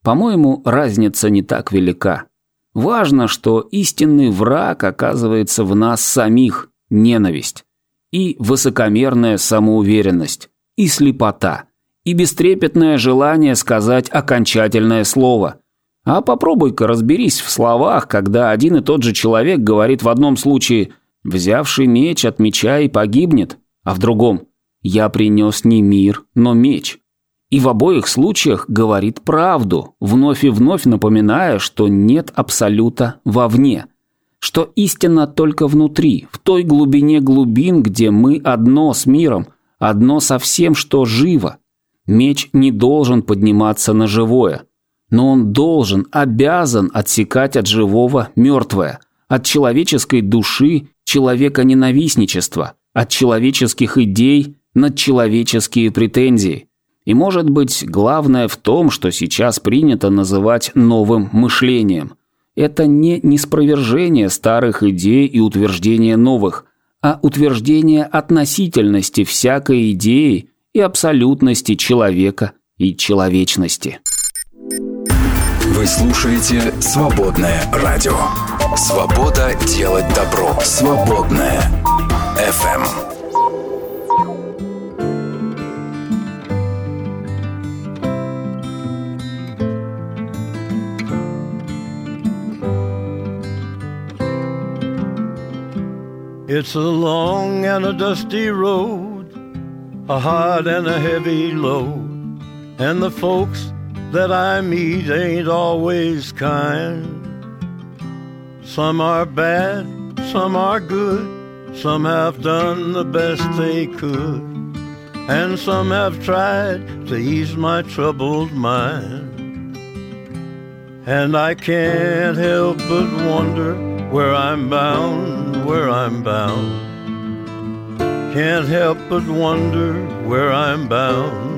По-моему, разница не так велика. Важно, что истинный враг оказывается в нас самих – ненависть. И высокомерная самоуверенность, и слепота, и бестрепетное желание сказать окончательное слово. А попробуй-ка разберись в словах, когда один и тот же человек говорит в одном случае «взявший меч от меча и погибнет», а в другом «я принес не мир, но меч». И в обоих случаях говорит правду, вновь и вновь напоминая, что нет абсолюта вовне, что истина только внутри, в той глубине глубин, где мы одно с миром, одно со всем, что живо. Меч не должен подниматься на живое, но он должен, обязан отсекать от живого мертвое, от человеческой души человека ненавистничества, от человеческих идей надчеловеческие претензии. И может быть, главное в том, что сейчас принято называть новым мышлением. Это не неспровержение старых идей и утверждение новых, а утверждение относительности всякой идеи и абсолютности человека и человечности. Вы слушаете «Свободное радио». Свобода делать добро. Свободное. FM. It's a long and a dusty road, a hard and a heavy load, and the folks that I meet ain't always kind. Some are bad, some are good, some have done the best they could, and some have tried to ease my troubled mind. And I can't help but wonder where I'm bound, where I'm bound. Can't help but wonder where I'm bound.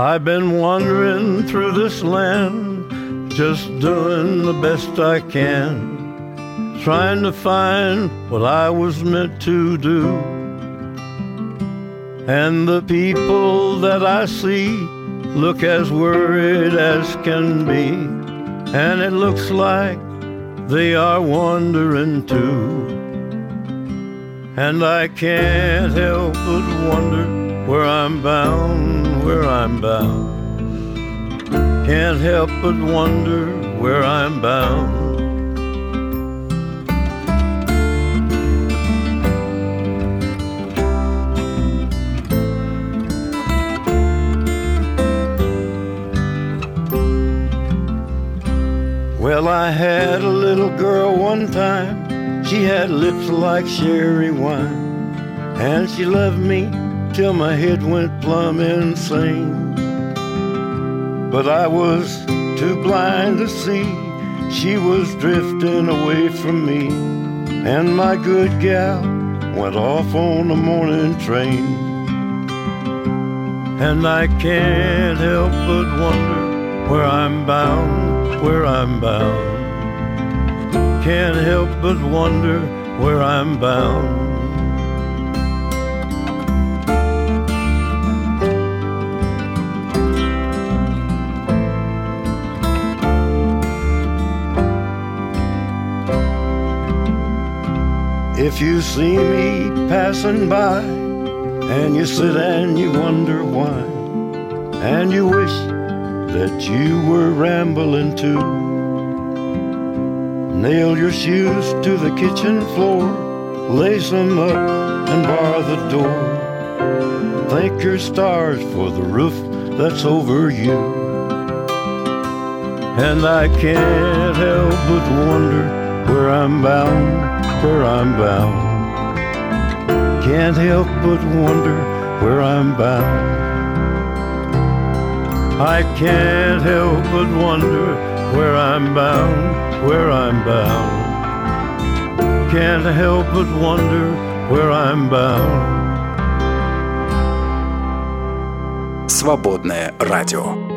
I've been wandering through this land, just doing the best I can, trying to find what I was meant to do. And the people that I see look as worried as can be, and it looks like they are wandering too. And I can't help but wonder where I'm bound, where I'm bound. Can't help but wonder where I'm bound. Well, I had a little girl one time. She had lips like sherry wine. And she loved me till my head went plumb insane. But I was too blind to see she was drifting away from me. And my good gal went off on the morning train. And I can't help but wonder where I'm bound, where I'm bound. Can't help but wonder where I'm bound. If you see me passing by and you sit and you wonder why, and you wish that you were rambling too, nail your shoes to the kitchen floor, lace them up and bar the door. Thank your stars for the roof that's over you. And I can't help but wonder where I'm bound, where I'm bound. Can't help but wonder where I'm bound. I can't help but wonder where I'm bound, where I'm bound. Can't help but wonder where I'm bound. Свободное радио.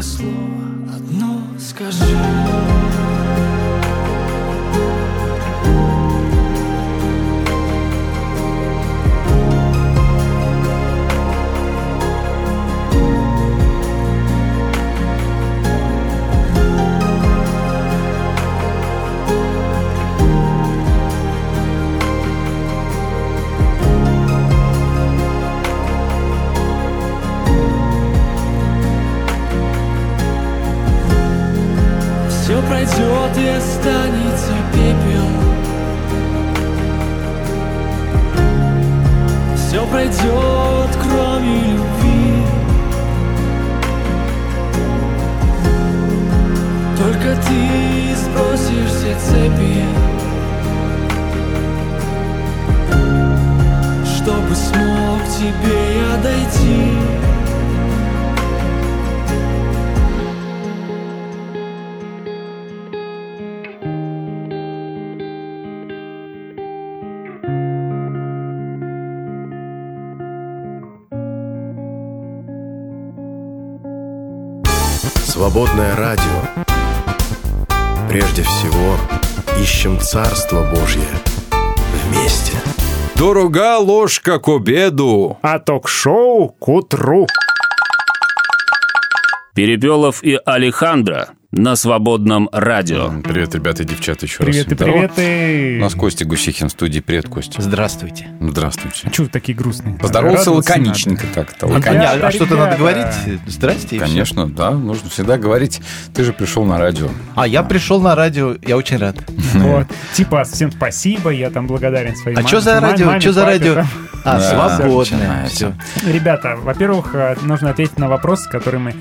Только слово одно скажи. Царство Божье вместе. Дорога ложка к обеду, а ток-шоу к утру. Перепелов и Алехандро на свободном радио. Привет, ребята и девчата, еще Привет раз. и привет и... У нас Костя Гусихин в студии. Привет, Костя. Здравствуйте. Здравствуйте. Чего вы такие грустные? Поздоровался лаконичненько как-то. А, лаконично. а что-то надо говорить? Здрасте. Конечно, да, нужно всегда говорить. Ты же пришел на радио. А я пришел на радио, я очень рад. Вот. Типа, всем спасибо, я там благодарен своей А что за радио? Что за радио? А, свободное. Все. Ребята, во-первых, э, нужно ответить на вопросы, которые мы...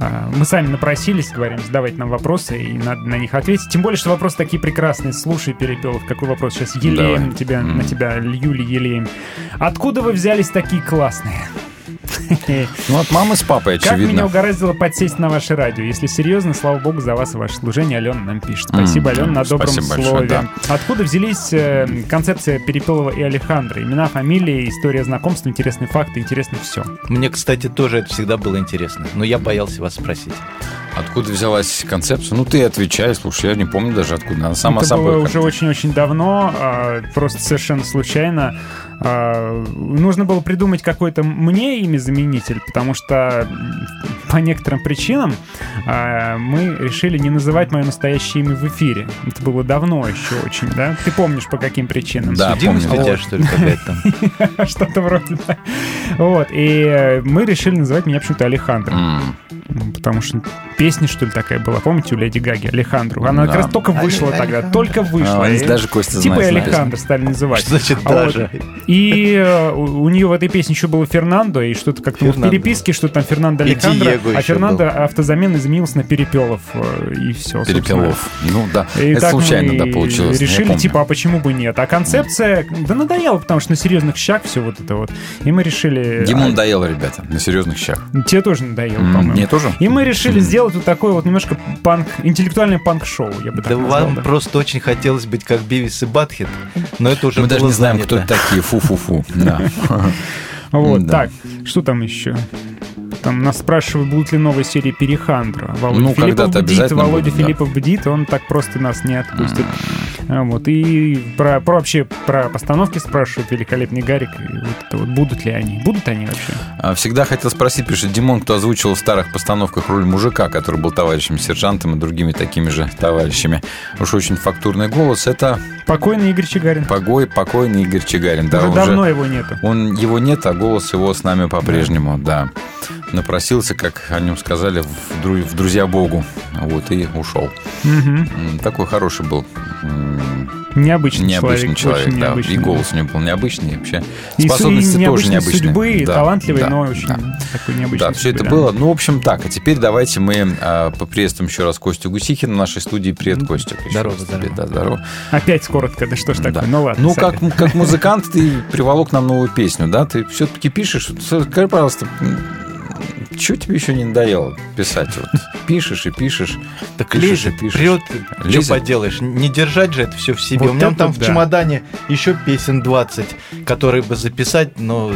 э, Мы сами напросились, говорим, задавайте нам вопросы, и надо на них ответить. Тем более, что вопросы такие прекрасные. Слушай, Перепелов, какой вопрос сейчас елеем Давай. тебя, Мгм. на тебя, Юли, елеем. Откуда вы взялись такие классные? Ну, от мамы с папой, Как меня очевидно. угораздило подсесть на ваше радио? Если серьезно, слава богу за вас и ваше служение. Алена нам пишет. Спасибо, Алена, на добром слове. да. Откуда взялись э, концепция Перепелова и Алехандро? Имена, фамилии, история знакомства, интересные факты, интересно все. Мне, кстати, тоже это всегда было интересно, но я боялся вас спросить. Откуда взялась концепция? Ну, ты отвечай, слушай, я не помню даже откуда. Она сама Это собой. было как-то. уже очень-очень давно, а, просто совершенно случайно. А, Нужно было придумать какой-то мне имя заменитель, потому что по некоторым причинам а, мы решили не называть мое настоящее имя в эфире. Это было давно еще очень, да? Ты помнишь, по каким причинам? Да, Судимость помню. у тебя, что ли, какая-то там? Что-то вроде, да. Вот, и мы решили называть меня почему-то Алехандро. Ну, Потому что песня, что ли, такая была. Помните, у Леди Гаги Алехандру? Она Да. как раз только вышла Але- тогда. Алехандро. Только вышла. А, И даже Костя Типа знает. Алехандро стали называть. Что значит А вот- даже? И э, у у нее в этой песне еще было Фернандо, и что-то как-то вот в переписке, что там Фернандо И Алехандро, а Фернандо автозамен изменился на Перепелов, э, и все. Перепелов. Ну да, И это так случайно, мы да, получилось. Решили, типа, а почему бы нет? А концепция, да надоело, потому что на серьезных щах все вот это вот. И мы решили... Диму а, надоело, ребята, на серьезных щах. Тебе тоже надоело, по-моему. Мне тоже? И мы решили сделать вот такое вот немножко панк, интеллектуальное панк-шоу, я бы так Да назвал, вам да. просто очень хотелось быть как Бивис и Батхит, но это уже Мы даже не знаем, занято. кто это такие. Фу-фу-фу. Да. Вот, так, что там еще? Там нас спрашивают, будут ли новые серии Перехандра. Володя Ну, Филиппов когда-то бдит, обязательно Володя да. Филиппов бдит, он так просто нас не отпустит. Вот, и про, про вообще про постановки спрашивают великолепный Гарик. И вот это вот, будут ли они? Будут они вообще? А, Всегда хотел спросить, пишет Димон, кто озвучивал в старых постановках роль мужика, который был товарищем сержантом и другими такими же товарищами. Уж очень фактурный голос. Это Покойный Игорь Чигарин. Погой, покойный Игорь Чигарин. Да, Уже давно его нету. Он его нет, а голос его с нами по-прежнему, да. Напросился, как о нем сказали, в, дру- в друзья Богу. Вот, и ушел. М, Такой хороший был. Необычный, Необычный человек, очень да. необычный. И голос у него был необычный, и вообще. И, с- и Способности тоже необычные. судьбы, Да, талантливый, да, но очень да. такой необычный. Да, все это судьбы, было. Ну, в общем, так. А теперь давайте мы а, поприветствуем еще раз Костю Гусихина в нашей студии. Привет, Костя. Здорово, здорово. тебе, Да, здорово. Опять коротко, да что ж такое, Да. ну ладно. Ну, сами. как, как музыкант ты приволок нам новую песню, да? Ты все-таки пишешь. Скажи, пожалуйста, что тебе еще не надоело писать? Вот, пишешь и пишешь. Так пишешь лезет, и пишешь. прет, что Лезет? поделаешь. Не держать же это все в себе. Вот У меня там в да. чемодане еще песен 20, которые бы записать, но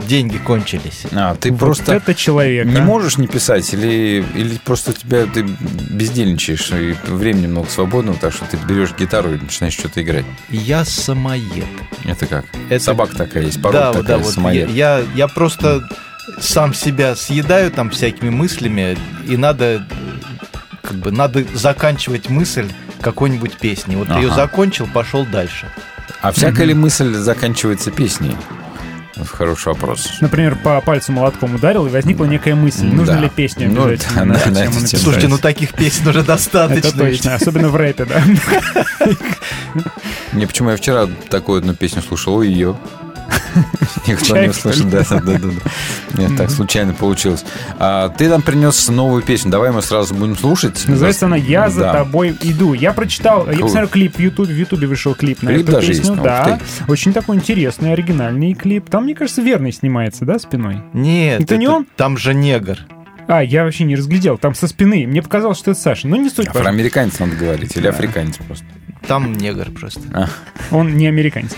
деньги кончились. А, ты Вот просто это человек. не а. можешь не писать или, или просто у тебя ты бездельничаешь и времени много свободного, так что ты берешь гитару и начинаешь что-то играть. Я самоед. Это как? Это- Собака такая есть, порода да, такая, да, вот я, самоед. я, я просто сам себя съедаю там всякими мыслями, и надо как бы надо заканчивать мысль какой-нибудь песни. Вот ты ее Ага. закончил, пошел дальше. А всякая ли мысль заканчивается песней? Хороший вопрос. Например, по пальцу молотком ударил, и возникла некая мысль. Нужно Да. ли песню Ну, обязательно да, на на- эту на тему эту тему. написать? Слушайте, ну таких песен уже достаточно. Это точно, особенно в рэпе, да. Не, почему я вчера такую одну песню слушал, ой, ее. Никто не услышал, да, да, да, да. Нет, так случайно получилось. А, ты нам принес новую песню, давай мы сразу будем слушать. Называется она «Я за тобой иду». Я прочитал, я посмотрел клип в Ютубе, в Ютубе вышел клип на эту песню. да, очень такой интересный, оригинальный клип. Там, мне кажется, верный снимается, да, спиной? Нет, Это не он? Там же негр. А, я вообще не разглядел, там со спины. Мне показалось, что это Саша. Но не суть. Афроамериканец надо говорить, или африканец просто. Там негр просто. А, Он не американец.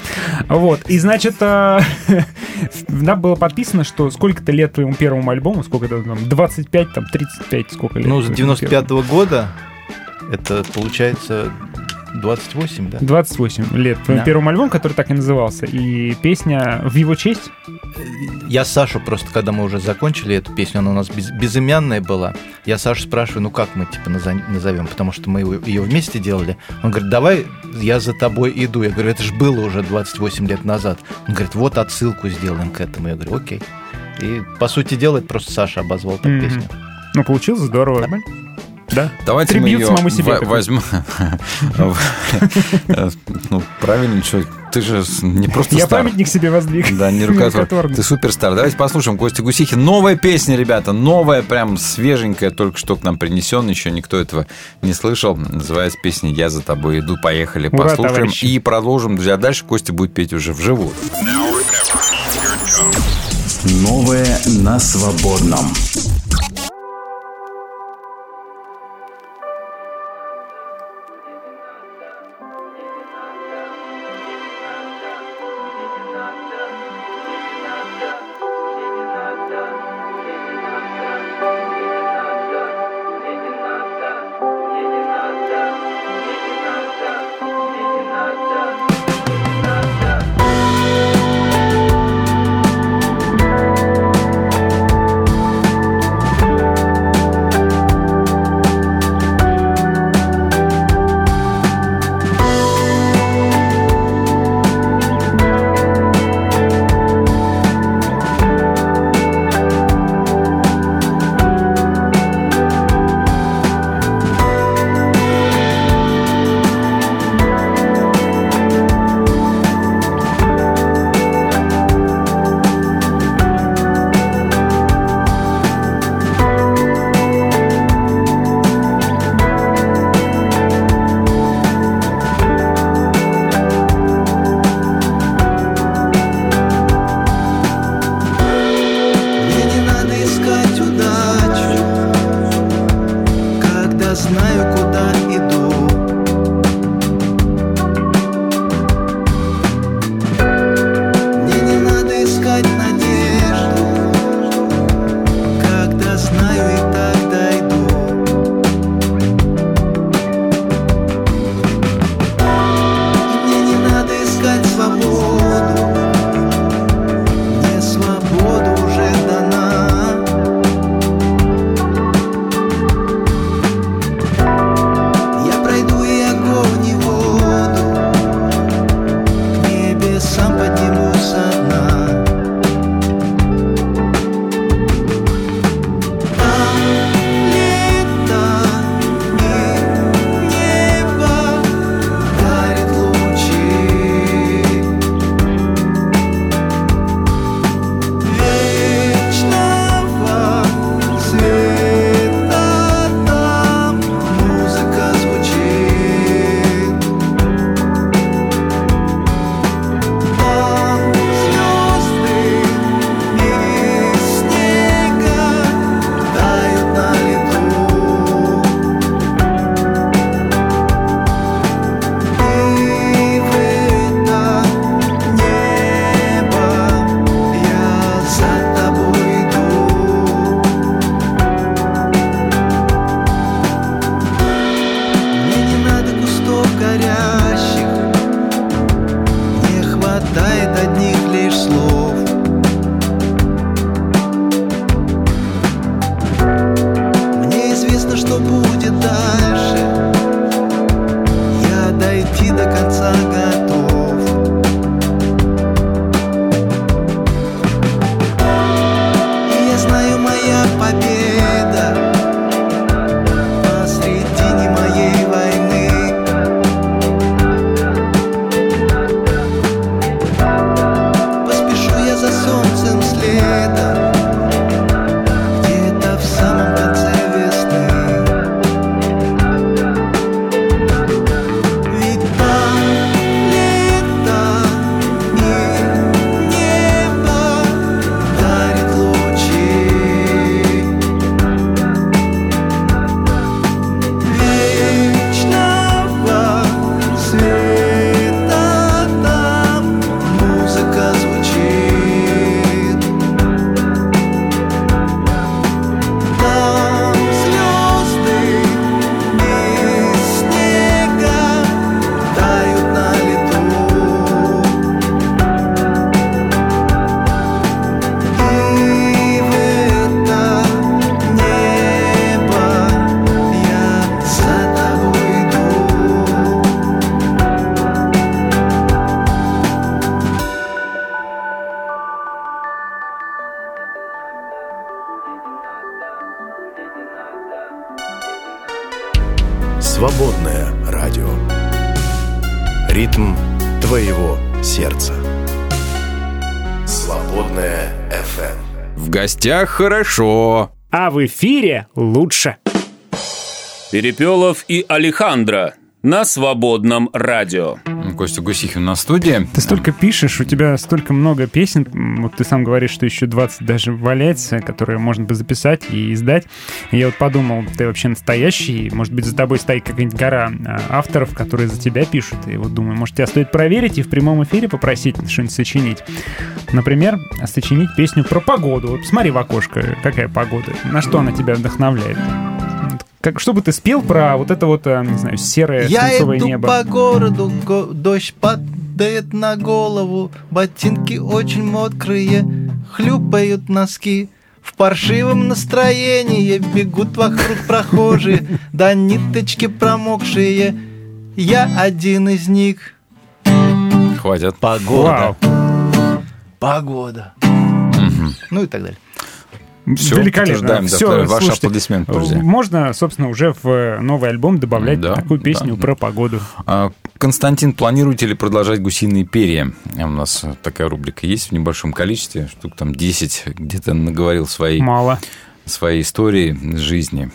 Вот. И, значит, а, нам было подписано, что сколько-то лет твоему первому альбому, сколько-то там, 25, там, 35, сколько лет? Ну, с твоему первому? 95-го года это получается 28, да? 28 лет твоему Да. первому альбому, который так и назывался. И песня в его честь? Я Сашу просто, когда мы уже закончили эту песню, она у нас без- безымянная была, я Сашу спрашиваю, ну как мы типа назовем, потому что мы ее вместе делали. Он говорит, давай я за тобой иду. Я говорю, это же было уже 28 лет назад. Он говорит, вот отсылку сделаем к этому. Я говорю, окей. И, по сути дела, это просто Саша обозвал так Мгм. песню. Ну, получилось здорово. Да? Давайте мы Трибьют ее самому себе возьмем. Ну, правильно, что ты же не просто Я стар. памятник себе воздвиг. Да, не рукотворный. Нерукотворный. Ты суперстар. Давайте послушаем Костя Гусихин. Новая песня, ребята. Новая, прям свеженькая, только что к нам принесен. Еще никто этого не слышал. Называется песня «Я за тобой иду». Поехали, Ура, послушаем. товарищи. И продолжим. Друзья, дальше Костя будет петь уже вживую. Новое на свободном. В гостях хорошо. А в эфире лучше. Перепелов и Алехандро на свободном радио. Костя Гусихин на студии. Ты столько пишешь, у тебя столько много песен. Вот ты сам говоришь, что еще 20 даже валяется, которые можно бы записать и издать. Я вот подумал, ты вообще настоящий. Может быть, за тобой стоит какая-нибудь гора а, авторов, которые за тебя пишут. И вот думаю, может, тебя стоит проверить и в прямом эфире попросить что-нибудь сочинить. Например, сочинить песню про погоду. Вот посмотри в окошко, какая погода. На что она тебя вдохновляет? Как, что бы ты спел про вот это вот, а, не знаю, серое Я иду небо? по городу, го- дождь падает на голову, ботинки очень мокрые, хлюпают носки. В паршивом настроении бегут вокруг прохожие, до ниточки промокшие. Я один из них. Хватит. Погода. Погода. Ну и так далее. Всё, Великолепно. подтверждаем, да, ваши слушайте, аплодисменты, друзья. Можно, собственно, уже в новый альбом добавлять Да, такую песню да. про погоду. А, Константин, планируете ли продолжать гусиные перья? У нас такая рубрика есть в небольшом количестве, штук там 10, где-то наговорил своей, Мало. своей истории жизни.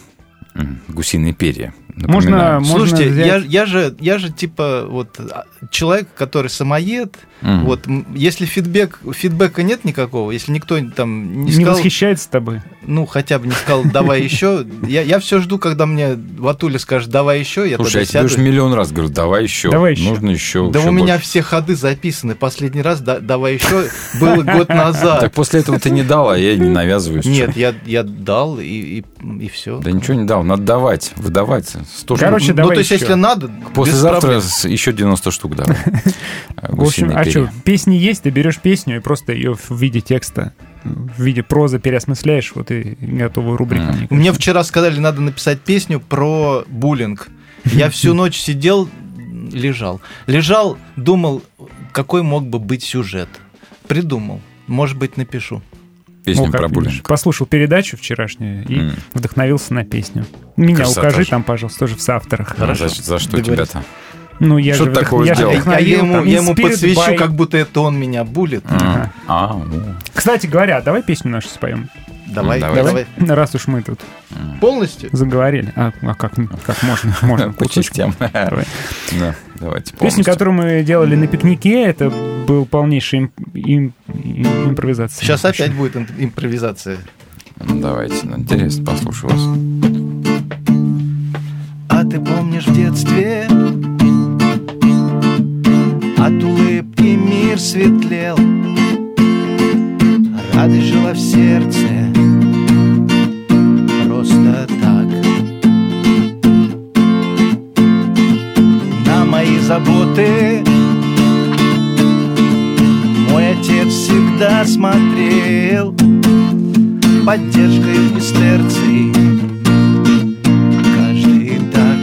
Гусиные перья. Можно- Напоминаю. можно Слушайте, взять- я, я же, я же типа вот а, человек, который самоед. Мгм. Вот если фидбэк, фидбэка нет никакого, если никто там не Не, сказал, восхищается тобой. ну хотя бы не сказал, давай еще, я, я все жду, когда мне Ватуля скажет, давай еще, я Слушай, я тебе уже миллион раз говорю, давай еще. Давай еще. Нужно еще. Да еще у меня больше. все ходы записаны. Последний раз да- давай еще было год назад. Так после этого ты не дал, а я не навязываюсь. Нет, я, я дал и, и, и все. Да ничего не дал, надо давать, выдавать. 100 штук. Короче, ну, давай то есть, еще. если надо, Послезавтра еще 90 штук давай. В общем, а что, песни есть, ты берешь песню и просто ее в виде текста, в виде прозы переосмысляешь, вот и готовую рубрику. мне Мне вчера сказали, надо написать песню про буллинг. Я всю ночь сидел, лежал. Лежал, думал, какой мог бы быть сюжет. Придумал. Может быть, напишу. Песню как про буллинг. Послушал передачу вчерашнюю и М. вдохновился на песню. Меня Красота укажи же. там, пожалуйста, тоже в соавторах. А За, за что тебя-то? Ну, я Что же, такого я сделал? Я вдохновил ему, я ему подсвечу, by- как будто это он меня булит. А, а, о. Кстати говоря, давай песню нашу споем. Давай, Давай. давай. Раз уж мы тут Полностью? заговорили. А, а как, как можно? Можно По частям. Давай. Да, давайте Песню, полностью. которую мы делали на пикнике, это был полнейший им- им- импровизация. Сейчас опять будет им- импровизация. Ну, Давайте, ну, интересно, послушаю вас. А ты помнишь в детстве От улыбки мир светлел Радость жила в сердце Просто так На мои заботы всегда смотрел Поддержкой и стерцией каждый так.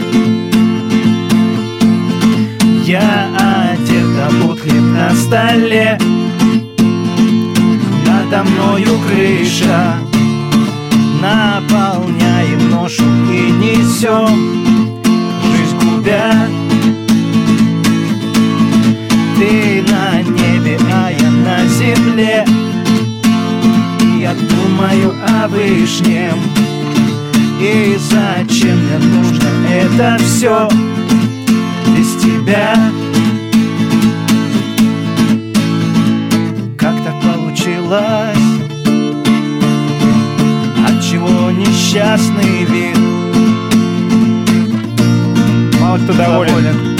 Я одет, а вот хлеб на столе. Надо мною крыша. Наполняем ношу и несем думаю о вышнем и зачем мне нужно это все без тебя? Как так получилось? Отчего несчастный вид? Мало кто доволен. тем,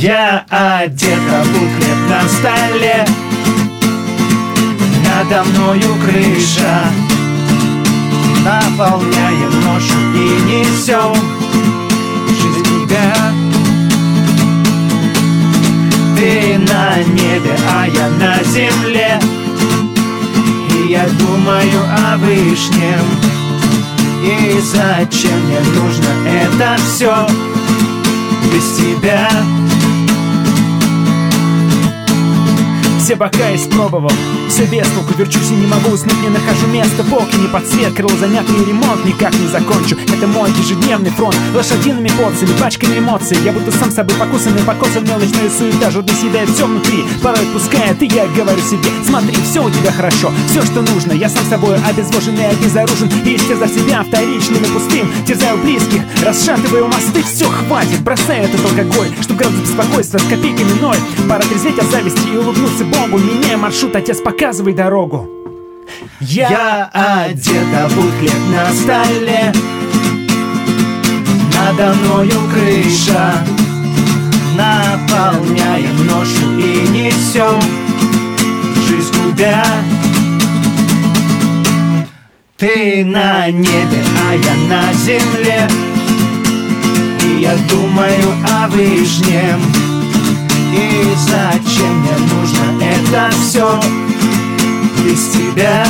Я одет, а тут хлеб на столе. Надо мною крыша. Наполняем ношу и несем Жизнь тебя Ты на небе, а я на земле. И я думаю о вышнем. И зачем мне нужно это все без тебя Все бока испробовал, все без толку Верчусь и не могу. Уснуть, не нахожу места. Полки не под цвет, крыло занятый ремонт Никак не закончу, это мой ежедневный фронт. Лошадиными порциями, пачками эмоций. Я будто сам собой покусанный, покосан мелочная суета Журды съедает все внутри, порой отпускает И я говорю себе, смотри, все у тебя хорошо. Все, что нужно, я сам собой обезвоженный, обезоружен. И истерзав себя вторичным и пустым. Терзаю близких, расшатываю мосты. Все, хватит, бросай этот алкоголь Чтоб градус беспокойства с копейками ноль. Пора трезветь от зависти и улыбнуться Меняя маршрут, отец, показывай дорогу. Я одета бутлет на столе. Надо мною крыша. Наполняем ношу и несем Жизнь губя Ты на небе, а я на земле. И я думаю о вышнем И зачем мне нужно это все без тебя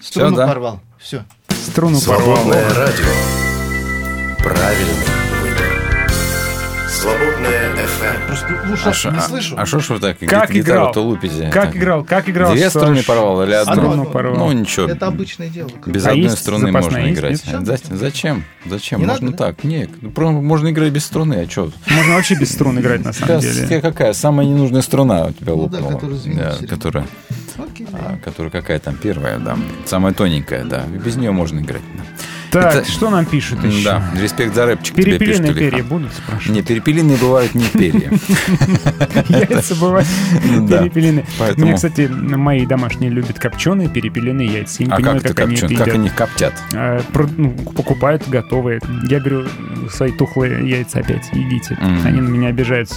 Струну да? порвал. Все. Струну Свободное радио. Правильный выбор. Свободное FM. Просто А шо- а- А что ж вы так Как гитару-то лупите? Как Так. играл? Как играл? Две струны ж, порвал или одну? Струну порвал. Ну ничего. Это обычное дело. Без А одной струны можно есть, играть. нет? За- Зачем? Зачем? Не можно надо, да? так. Нет. ну, Можно играть без струны, а что? Можно вообще без струн играть, на самом Сейчас деле. тебе какая? Самая ненужная струна у тебя Ну да, лопнула. которая Да, а, которая какая там первая, да. Самая тоненькая, да. Без нее можно играть. Так, Это- что нам пишут еще? Да, респект за рэпчик Перепелиные перья будут, спрашивают? Не, перепелиные бывают не перья. Яйца бывают перепелиные. Меня, кстати, мои домашние любят копченые перепелиные яйца. Я не А понимаю, как это как они это копчен? Как они коптят? А, ну, покупают готовые. Я говорю, свои тухлые яйца опять едите. Они на меня обижаются.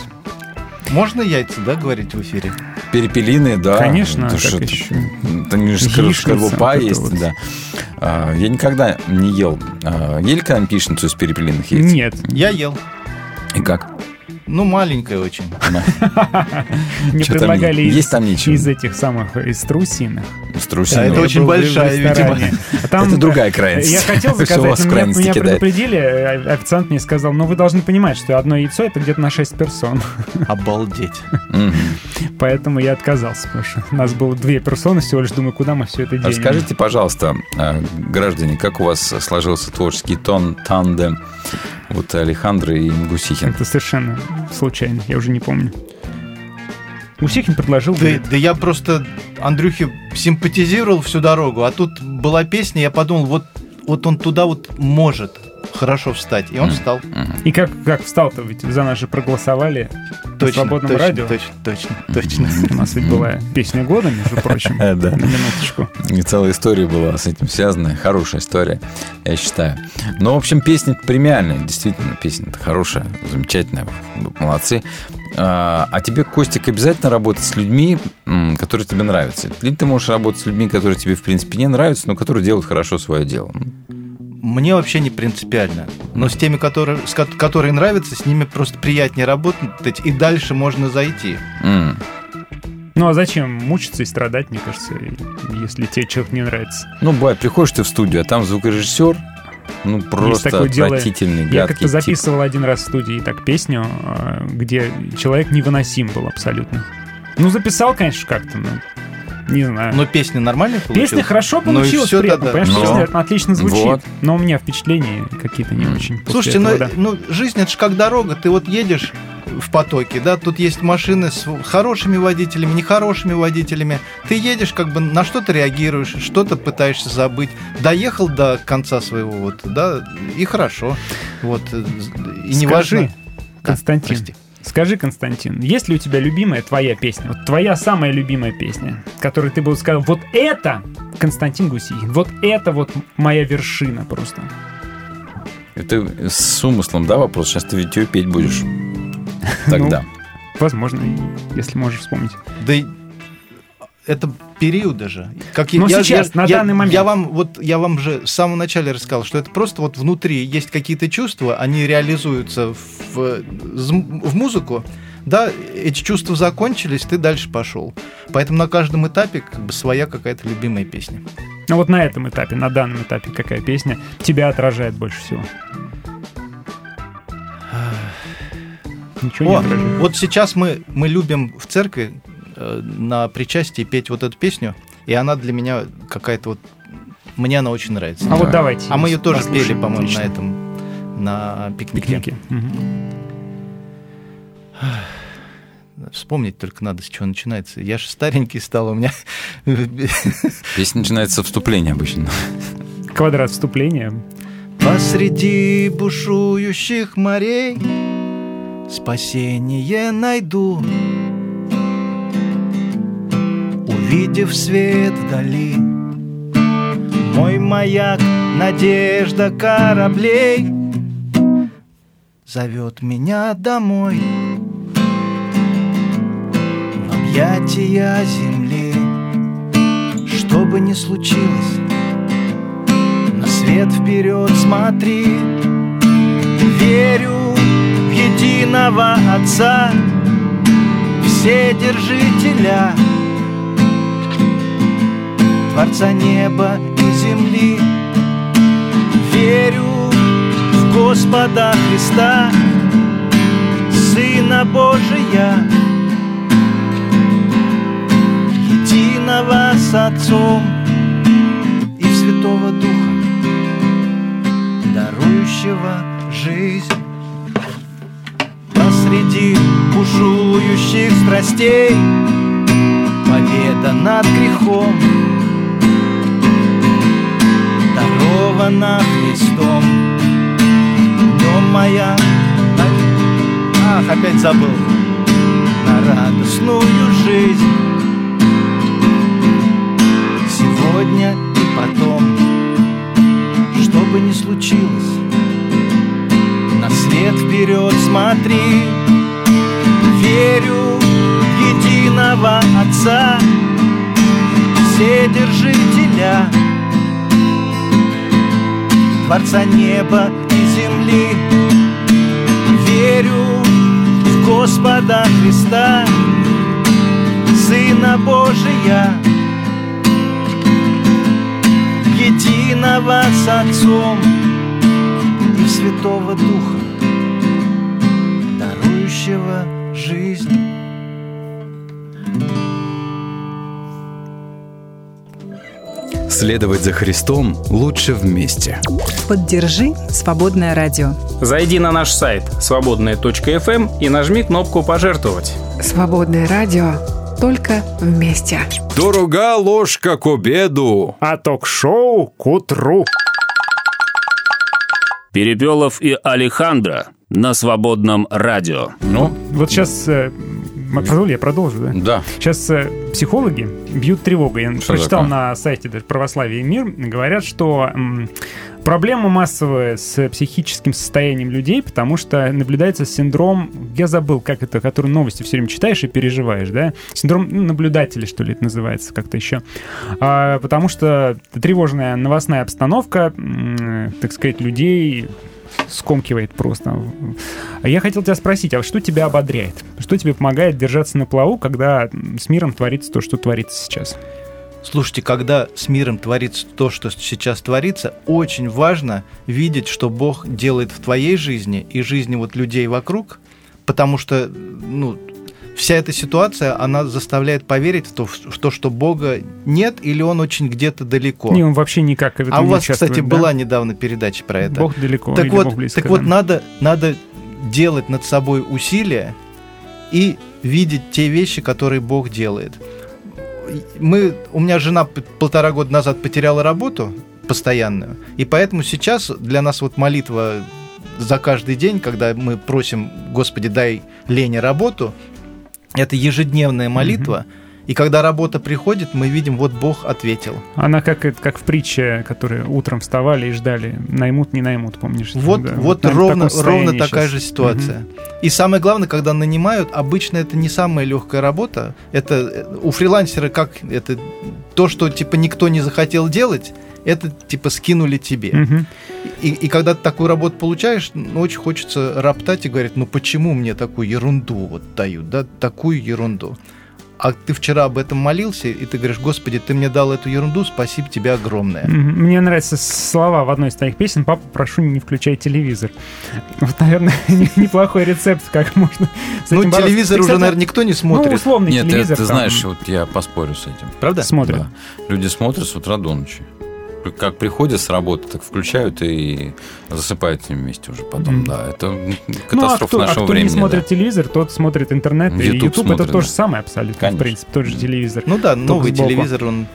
Можно яйца, да, говорить в эфире? Перепелиные, да. Конечно, Это как еще? Вот это есть, вот. да. А, Я никогда не ел. А, Ели когда яичницу из перепелиных яиц? Нет. Я ел. И как? Ну, маленькая очень. Там предлагали есть? из, Есть там ничего? из этих самых, из трусиных. Трусиной. Да, это очень большая, видимо. А Это другая э, крайность. Я хотел заказать, меня, предупредили, э, официант мне сказал, ну вы должны понимать, что одно яйцо это где-то на 6 персон. Обалдеть. Поэтому я отказался, потому что у нас было две персоны всего лишь, думаю, куда мы все это денем. Расскажите, пожалуйста, а, граждане, как у вас сложился творческий тон, тандем вот Алехандро и Гусихин? Это совершенно случайно, я уже не помню. Гусихин предложил, Да, да я просто Андрюхе симпатизировал всю дорогу, а тут была песня, я подумал, вот, вот он туда вот может хорошо встать. И он встал. и как, как встал-то, ведь за нас же проголосовали на Точно, свободном точно, радио. точно, точно, точно. У нас ведь была песня года, между прочим, да. на минуточку. И целая история была с этим связана. Хорошая история, я считаю. Но, в общем, песня премиальная. Действительно, песня-то хорошая, замечательная. Молодцы. А а тебе, Костик, обязательно работать с людьми, которые тебе нравятся? Или ты можешь работать с людьми, которые тебе, в принципе, не нравятся, но которые делают хорошо свое дело? Мне вообще не принципиально. Но с теми, которые, с ко- которые нравятся, с ними просто приятнее работать, и дальше можно зайти. М. Ну а зачем мучиться и страдать, мне кажется, если тебе человек не нравится. Ну, бывает, приходишь ты в студию, а там звукорежиссер, ну, просто такое дело. отвратительный, Я гадкий как-то тип. записывал один раз в студии так песню, э, где человек невыносим был абсолютно. Ну, записал, конечно, как-то, но не знаю. Но песня нормальная получилась? Песня хорошо Ну получилась, всё при этом, тогда. понимаешь, Ну. песня отлично звучит, Вот. но у меня впечатления какие-то не очень. Слушайте, ну, этого, да. ну жизнь это же как дорога. Ты вот едешь в потоке, да, тут есть машины с хорошими водителями, нехорошими водителями. Ты едешь, как бы на что-то реагируешь, что-то пытаешься забыть. Доехал до конца своего, вот, да, и хорошо. Вот, э, и Скажи, неважно. Константин, прости. Скажи, Константин, есть ли у тебя любимая твоя песня? Вот твоя самая любимая песня, которую ты бы сказал, вот это Константин Гусихин, вот это вот моя вершина просто. Это с умыслом, да, вопрос? Сейчас ты ведь ее петь будешь. Тогда. Ну, возможно, если можешь вспомнить. Да и это периоды же. Как я- Ну, я, сейчас, я- на я- данный момент. Я вам, вот, я вам же в самом начале рассказал, что это просто вот внутри есть какие-то чувства, они реализуются в, в музыку, Да, эти чувства закончились, ты дальше пошел. Поэтому на каждом этапе как бы своя какая-то любимая песня. Ну вот на этом этапе, на данном этапе, какая песня тебя отражает больше всего? Ничего не О, отражает. вот сейчас мы, мы любим в церкви на причастии петь вот эту песню, и она для меня какая-то вот... Мне она очень нравится. А вот давайте А мы ее тоже пели, по-моему, Отлично. на этом, на пикнике. Пикники. Мгм. Вспомнить только надо, с чего начинается. Я же старенький стал, у меня... Песня начинается со вступления обычно. Квадрат вступления. Посреди бушующих морей Спасение найду Увидев свет вдали Мой маяк, надежда кораблей Зовет меня домой. В объятия земли Что бы ни случилось на свет вперед смотри. Верю в единого Отца Вседержителя Творца неба и земли Верю в Господа Христа Сына Божия Единого с Отцом и в Святого Духа дарующего жизнь. Посреди бушующих страстей Победа над грехом Дарована Христом. Днем моя Ах, опять забыл. На радостную жизнь. Сегодня и потом. Что бы ни случилось. На свет вперед смотри. Верю в единого Отца. Вседержителя Творца неба и земли Верю в Господа Христа Сына Божия единого с Отцом и Святого Духа, дарующего жизнь. Следовать за Христом лучше вместе. Поддержи «Свободное радио». Зайди на наш сайт свободная.фм и нажми кнопку «Пожертвовать». Свободное радио только вместе. Дорога ложка к обеду. А ток-шоу к утру. Перепелов и Алехандро на свободном радио. Ну, Вот сейчас... э, Позволь, я продолжу, да? да. Сейчас э, психологи бьют тревогу. Я Что прочитал такое? на сайте даже «Православие и мир». Говорят, что проблема массовая с психическим состоянием людей, потому что наблюдается синдром... Я забыл, как это, который новости все время читаешь и переживаешь, да? Синдром ну, наблюдателя, что ли, это называется как-то еще. А, потому что тревожная новостная обстановка, м, так сказать, людей скомкивает просто. Я хотел тебя спросить, а что тебя ободряет? Что тебе помогает держаться на плаву, когда с миром творится то, что творится сейчас? Слушайте, когда с миром творится то, что сейчас творится, очень важно видеть, что Бог делает в твоей жизни и жизни вот людей вокруг, потому что, ну, вся эта ситуация, она заставляет поверить в то, в то, что Бога нет или Он очень где-то далеко. Не, он вообще никак в этом А у вас, кстати, да? была недавно передача про это. Бог далеко Так вот, Бог близко, так вот да. надо, надо делать над собой усилия и видеть те вещи, которые Бог делает. Мы, у меня жена полтора года назад потеряла работу постоянную, и поэтому сейчас для нас вот молитва за каждый день, когда мы просим, Господи, дай Лене работу, это ежедневная молитва, и когда работа приходит, мы видим, вот Бог ответил. Она как, это- как в притче, которые утром вставали и ждали, наймут, не наймут, помнишь? Вот, Да, вот в ровно, ровно такая щас. же ситуация. Мгм. И самое главное, когда нанимают, обычно это не самая легкая работа. Это э, у фрилансера как это то, что типа никто не захотел делать, это типа скинули тебе. Мгм. И, и когда ты такую работу получаешь, ну, очень хочется роптать и говорить, ну почему мне такую ерунду вот дают, да, такую ерунду. А ты вчера об этом молился, и ты говоришь, Господи, ты мне дал эту ерунду, спасибо тебе огромное. Мне нравятся слова в одной из твоих песен «Папа, прошу, не включай телевизор». Вот, наверное, не- неплохой рецепт, как можно с Ну, бороться. телевизор Ты, уже, кстати, наверное, никто не смотрит. Ну, условный Нет, ты, телевизор. ты там. знаешь, вот я поспорю с этим. Правда? Смотрят. Да. Люди смотрят с утра до ночи. Как приходят с работы, так включают и засыпают с ними вместе уже потом. Мгм. Да, это Ну, а катастрофа кто, а нашего кто времени. не смотрит да. телевизор, тот смотрит интернет и YouTube YouTube. это смотрит, то же да. самое абсолютно, Конечно. в принципе, тот же телевизор. Ну да, новый сбоку. телевизор, он...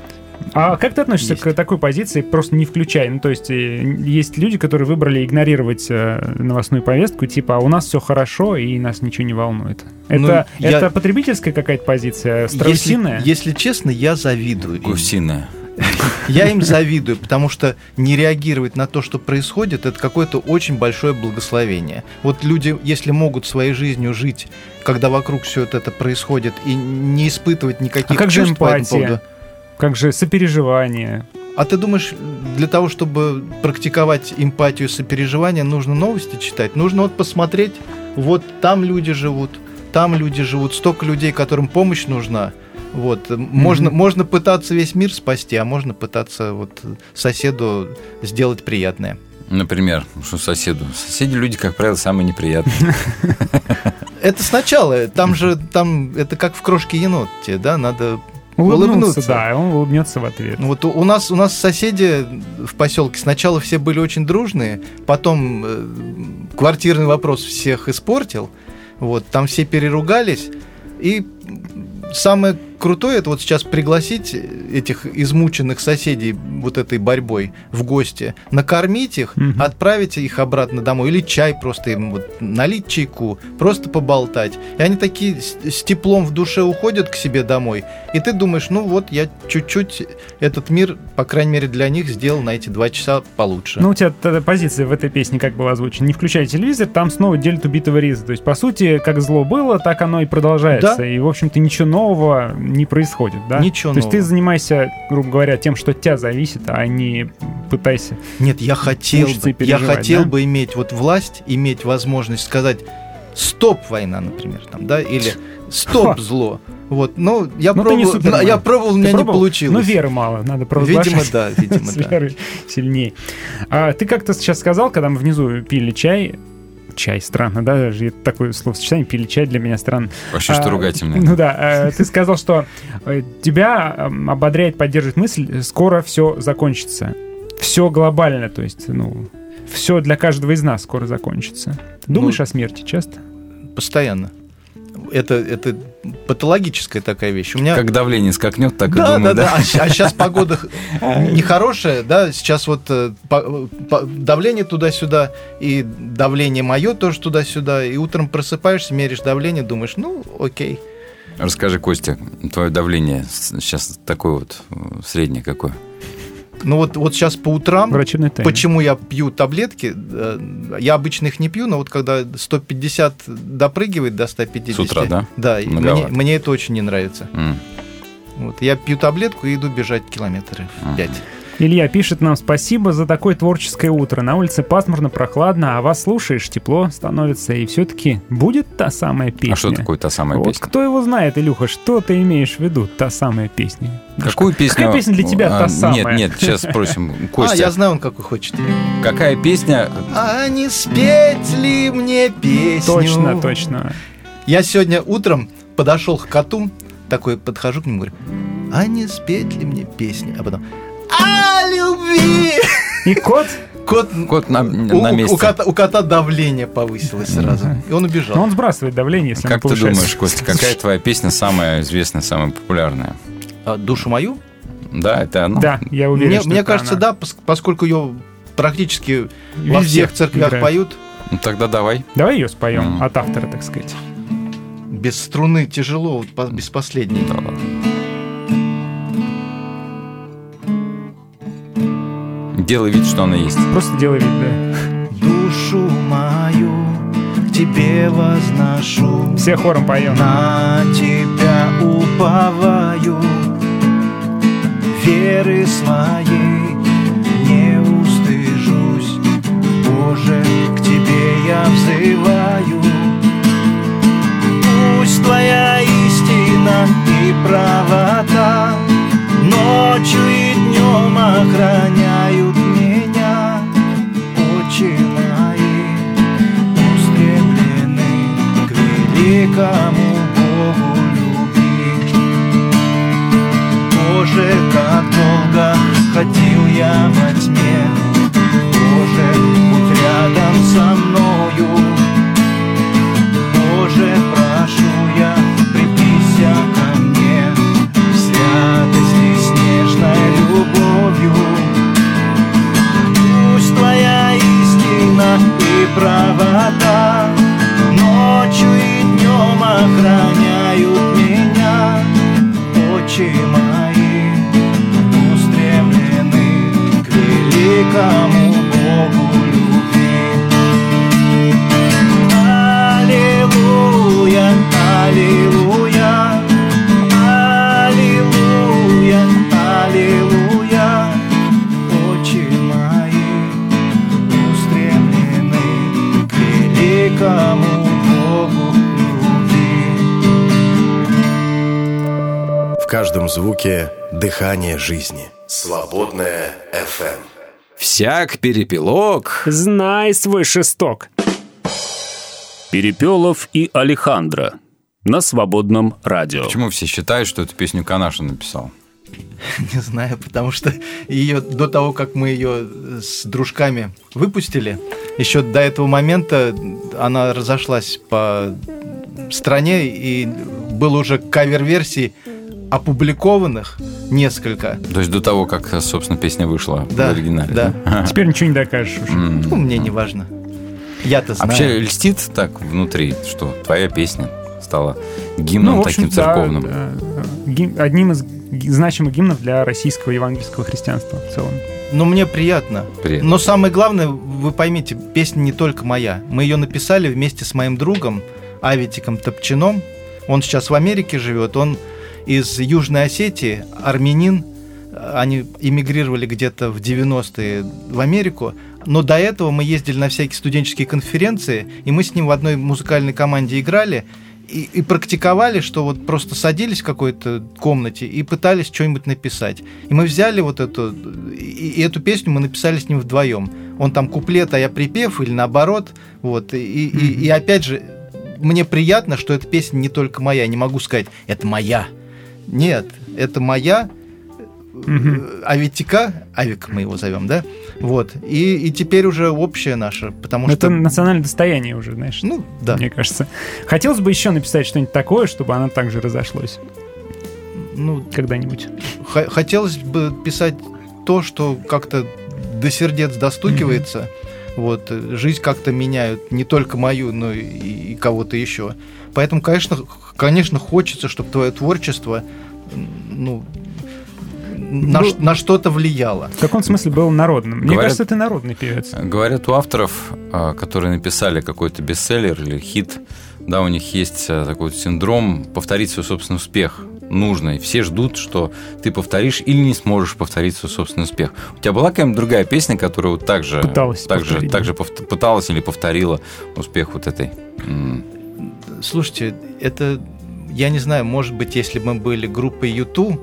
А как ты относишься к такой позиции, просто не включай? Ну, то есть э, есть люди, которые выбрали игнорировать э, новостную повестку, типа, а у нас все хорошо, и нас ничего не волнует. Это, Ну, я- это потребительская какая-то позиция, страусиная? Если, если честно, я завидую. Гусиная. Я им завидую, потому что не реагировать на то, что происходит, это какое-то очень большое благословение. Вот люди, если могут своей жизнью жить, когда вокруг все это происходит, и не испытывать никаких А как же чувств по этому эмпатия? поводу. Как же сопереживание? А ты думаешь, для того, чтобы практиковать эмпатию и сопереживание, нужно новости читать? Нужно вот посмотреть, вот там люди живут, там люди живут, столько людей, которым помощь нужна. Вот. Можно, можно пытаться весь мир спасти, а можно пытаться вот соседу сделать приятное. Например, что соседу. Соседи люди, как правило, самые неприятные. Это сначала, там же, там, это как в крошке еноте, да, надо Улыбнуться, улыбнуться. да, он улыбнется в ответ. Вот у у нас у нас соседи в поселке сначала все были очень дружные, потом э, квартирный вопрос всех испортил, вот там все переругались и самое крутое это вот сейчас пригласить этих измученных соседей вот этой борьбой в гости, накормить их, Мгм. отправить их обратно домой или чай просто им вот налить чайку, просто поболтать. И они такие с, с теплом в душе уходят к себе домой. И ты думаешь, ну вот я чуть-чуть этот мир, по крайней мере для них, сделал на эти два часа получше. Ну, у тебя тогда позиция в этой песне как была озвучена? Не включай телевизор, там снова делят убитого риза. То есть, по сути, как зло было, так оно и продолжается. Да. И, в общем-то, ничего нового не происходит, да? Ничего То есть ты нового. занимайся, грубо говоря, тем, что от тебя зависит, а не пытайся. Нет, я хотел бы, я хотел да? бы иметь вот власть, иметь возможность сказать стоп война, например, там, да, или стоп зло. Вот, ну я Ну, ты не пробовал, Супермен. я пробовал, у Ты меня не пробовал? получилось. Ну, веры мало, надо провозглашать. Видимо, да, видимо, С да. сильнее. А, ты как-то сейчас сказал, когда мы внизу пили чай, чай, странно, да, даже такое словосочетание, пили чай для меня странно. Вообще, что А, ругательное. Ну да, э, ты сказал, что э, тебя ободряет, поддерживает мысль, скоро все закончится. Все глобально, то есть, ну, все для каждого из нас скоро закончится. Ты Думаешь Ну, о смерти часто? Постоянно. Это, это патологическая такая вещь. У меня... Как давление скакнет, так и да, думаю, да, да. А, сейчас погода нехорошая, да. Сейчас вот э, по- по- давление туда-сюда, и давление мое тоже туда-сюда. И утром просыпаешься, меришь давление, думаешь, ну, окей. Расскажи, Костя, твое давление сейчас такое вот э, среднее какое? Ну вот, вот сейчас по утрам, почему я пью таблетки, э, я обычно их не пью, но вот когда 150 допрыгивает до 150... С утра, да? Да, мне, мне это очень не нравится. М. Вот, я пью таблетку и иду бежать километры в 5. Илья пишет нам спасибо за такое творческое утро. На улице пасмурно, прохладно, а вас слушаешь, тепло становится. И все-таки будет та самая песня. А что такое та самая вот песня? кто его знает, Илюха, что ты имеешь в виду, та самая песня? Какую песню? Какая песня для тебя А, та самая? Нет, нет, сейчас спросим. А, Костя, я знаю, он какой хочет. какая песня? А не спеть ли мне песню? Точно, точно. Я сегодня утром подошел к коту, такой подхожу к нему, говорю, а не спеть ли мне песню? А потом, любви! И кот? Кот, Кот на, у, на месте. у кота, у кота давление повысилось сразу. И он убежал. Но он сбрасывает давление, если Как ты думаешь, Костя, какая твоя песня самая известная, самая популярная? А, душу мою? Да, это она. Да, я уверен, Мне, что мне это кажется, она. да, пос- поскольку ее практически во Везде всех церквях играют. поют. Ну тогда давай. Давай ее споем Мгм. от автора, так сказать. Без струны тяжело, без последней. Да ладно. Делай вид, что она есть. Просто делай вид, да. Душу мою к тебе возношу Все хором поем. На тебя уповаю Веры своей не устыжусь проживаю. Пусть твоя истина и правота Ночью и днем охраняют великому Богу любви Боже, как долго ходил я во тьме. Боже, будь рядом со мною. Боже, прошу я, припися ко мне. Святости с нежной любовью. Пусть твоя истина и правота охраняют меня. Очи мои устремлены к великому Богу любви. Аллилуйя, аллилуйя, каждом звуке дыхание жизни. Свободная FM. Всяк перепелок. Знай свой шесток. Перепелов и Алехандро на свободном радио. Почему все считают, что эту песню Канаша написал? Не знаю, потому что ее до того, как мы ее с дружками выпустили, еще до этого момента она разошлась по стране и было уже кавер-версий опубликованных несколько. То есть до того, как, собственно, песня вышла Да, в оригинале. да. Теперь ничего не докажешь уже. Ну, мне не важно. Я-то знаю. Вообще льстит так внутри, что твоя песня стала гимном Ну, общем, таким да, церковным. да. Гим- одним из значимых гимнов для российского евангельского христианства в целом. Но мне приятно. Приятно. Но самое главное, вы поймите, песня не только моя. Мы ее написали вместе с моим другом Аветиком Топчином. Он сейчас в Америке живет. Он из Южной Осетии, армянин. Они эмигрировали где-то в 90-е в Америку. Но до этого мы ездили на всякие студенческие конференции, и мы с ним в одной музыкальной команде играли и, и практиковали, что вот просто садились в какой-то комнате и пытались что-нибудь написать. И мы взяли вот эту, и, и эту песню мы написали с ним вдвоем. Он там куплет, а я припев, или наоборот. Вот. И, и, и опять же, мне приятно, что эта песня не только моя. Я не могу сказать, это моя. Нет, это моя. Э, Аветика, Авик мы его зовем, да? Вот. И, и теперь уже общая наша, потому Это что... национальное достояние уже, знаешь. Ну, да. Мне кажется. Хотелось бы еще написать что-нибудь такое, чтобы оно также разошлось. Ну, когда-нибудь. Хотелось бы писать то, что как-то до сердец достукивается. Вот, э, жизнь как-то меняют не только мою, но и, и кого-то еще. Поэтому, конечно, конечно, хочется, чтобы твое творчество ну, на, Ну, ш- на что-то влияло. В каком смысле был народным? Мне Говорят- кажется, ты народный певец. Говорят, у авторов, а, которые написали какой-то бестселлер или хит, да, у них есть а, такой вот синдром повторить свой собственный успех. Нужно. И все ждут, что ты повторишь или не сможешь повторить свой собственный успех. У тебя была какая-нибудь другая песня, которая вот так же, Пыталась так же, так же пыталась или повторила успех вот этой? Слушайте, это, я не знаю, может быть, если бы мы были группой YouTube,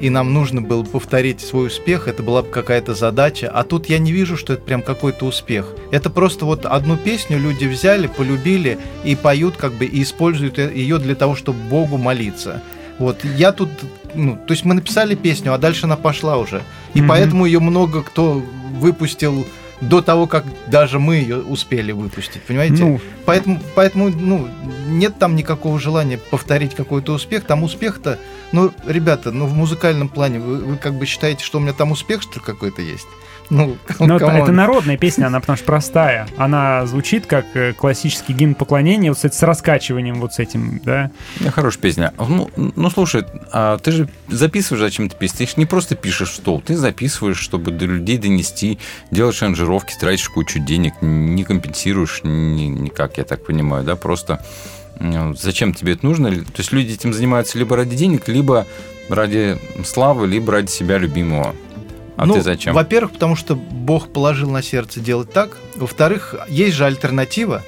и нам нужно было повторить свой успех, это была бы какая-то задача. А тут я не вижу, что это прям какой-то успех. Это просто вот одну песню люди взяли, полюбили и поют, как бы, и используют ее для того, чтобы Богу молиться. Вот, я тут, ну, то есть мы написали песню, а дальше она пошла уже. И Мгм. поэтому ее много кто выпустил до того, как даже мы ее успели выпустить, понимаете? Ну. Поэтому, поэтому, ну, нет там никакого желания повторить какой-то успех. Там успех-то, ну, ребята, ну, в музыкальном плане, вы, вы как бы считаете, что у меня там успех, что какой-то есть? Ну, Но это, come on. это народная песня, она потому что простая. Она звучит как э, классический гимн поклонения, вот с, с раскачиванием вот с этим, да. Ну, Хорошая песня. Ну, ну, слушай, а ты же записываешь зачем-то песни. Ты ж не просто пишешь в стол, ты записываешь, чтобы до людей донести, делаешь аранжировки, тратишь кучу денег, не компенсируешь ни- никак, я так понимаю, да, просто м, зачем тебе это нужно? То есть люди этим занимаются либо ради денег, либо ради славы, либо ради себя любимого. А ну, ты зачем? Во-первых, потому что Бог положил на сердце делать так. Во-вторых, есть же альтернатива.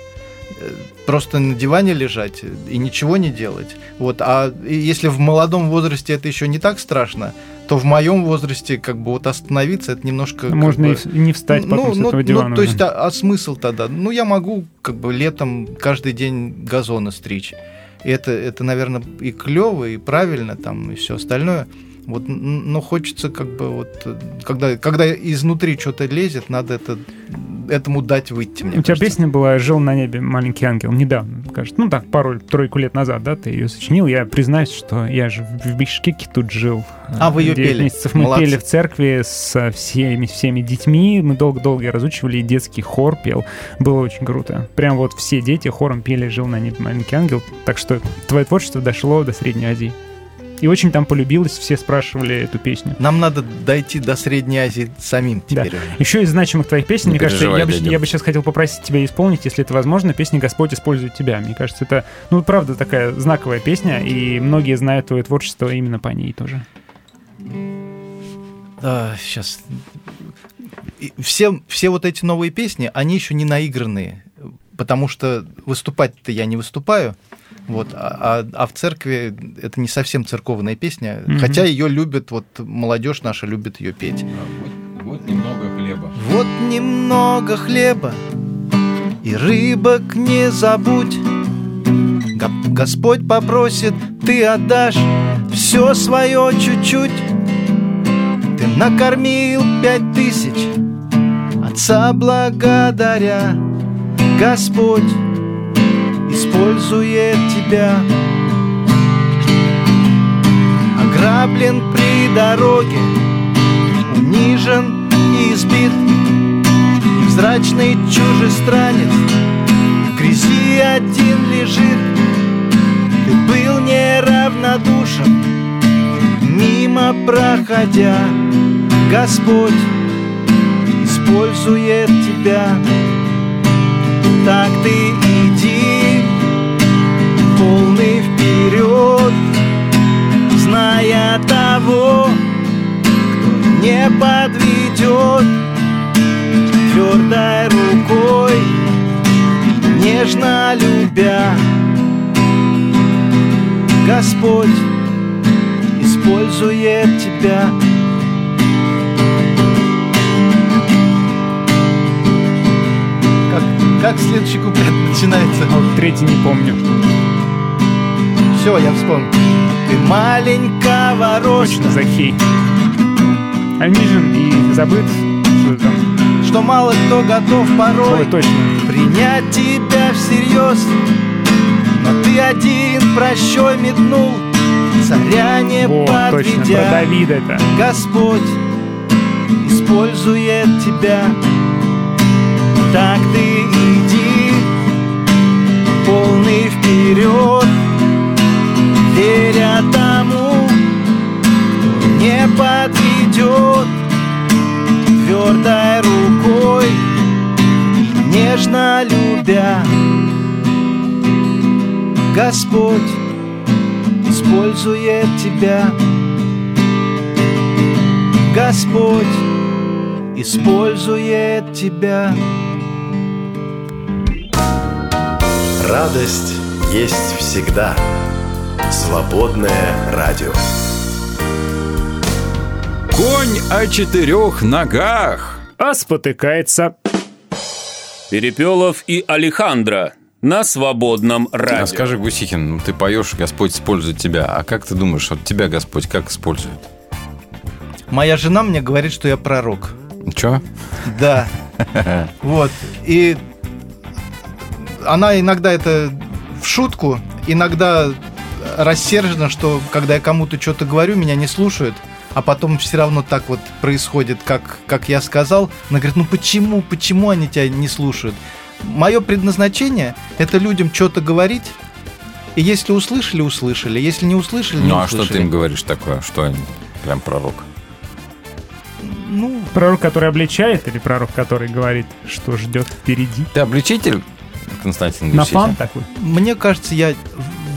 э, просто на диване лежать и ничего не делать. Вот. А если в молодом возрасте это еще не так страшно, то в моем возрасте как бы вот остановиться это немножко... Можно бы- и не встать потом ну, с ну, этого ну, дивана. то есть, а, а смысл тогда? Ну, я могу как бы летом каждый день газоны стричь. И это, это, наверное, и клево, и правильно, там, и все остальное. Вот, но хочется как бы вот, когда, когда изнутри что-то лезет, надо это, этому дать выйти, мне У тебя кажется. песня была «Жил на небе маленький ангел» недавно, кажется. Ну так, пару-тройку лет назад, да, ты ее сочинил. Я признаюсь, что я же в Бишкеке тут жил. А, вы Девять пели? месяцев мы Молодцы. пели в церкви со всеми, всеми детьми. Мы долго-долго разучивали, и детский хор пел. Было очень круто. Прям вот все дети хором пели «Жил на небе маленький ангел». Так что твое творчество дошло до Средней Азии. И очень там полюбилось, все спрашивали эту песню. Нам надо дойти до Средней Азии самим Да. теперь. Еще из значимых твоих песен, Не мне кажется, я бы, я бы сейчас хотел попросить тебя исполнить, если это возможно, песня «Господь использует тебя». Мне кажется, это, ну, правда, такая знаковая песня, и многие знают твое творчество именно по ней тоже. сейчас. Все, все вот эти новые песни, они еще не наигранные, потому что выступать-то я не выступаю. Вот, а, а- а в церкви это не совсем церковная песня, Мгм. хотя ее любят, вот молодежь наша любит ее петь. Вот немного хлеба. Вот немного хлеба и рыбок не забудь. Го- Господь попросит, ты отдашь все свое чуть-чуть. Ты накормил пять тысяч, Отца благодаря. Господь использует тебя. Ограблен при дороге, унижен и избит. Невзрачный чужестранец В грязи один лежит. Ты был неравнодушен Мимо проходя. Господь использует тебя. Так ты иди Полный вперед Зная того Кто не подведет Твердой рукой Нежно любя Господь использует тебя Как, как следующий куплет начинается? Вот третий не помню. Все, я вспомнил. Ты маленького роста. Точно, Захей. Альмижин и забыт, что там. Что мало кто готов порой Ой, точно. принять тебя всерьез. Но ты один прощой метнул, царя не точно, подведя. про Давида это. Господь использует тебя. Так ты иди, полный вперед, веря тому, кто не подведет, твердой рукой, нежно любя. Господь использует тебя. Господь использует тебя. Радость есть всегда. Свободное радио. Конь о четырех ногах. А спотыкается. Перепелов и Алехандро на свободном радио. А скажи, Гусихин, ну, ты поешь, Господь использует тебя. А как ты думаешь, вот тебя Господь как использует? Моя жена мне говорит, что я пророк. Че? Да. Вот. И она иногда это в шутку, иногда рассержена, что когда я кому-то что-то говорю, меня не слушают, а потом все равно так вот происходит, как, как я сказал. Она говорит, ну почему, почему они тебя не слушают? Мое предназначение – это людям что-то говорить, и если услышали, услышали, если не услышали, не Ну, а услышали. что ты им говоришь такое? Что они? Прям пророк. Ну, Пророк, который обличает, или пророк, который говорит, что ждет впереди? Ты обличитель, Константин На Гусихин? фан такой? Мне кажется, я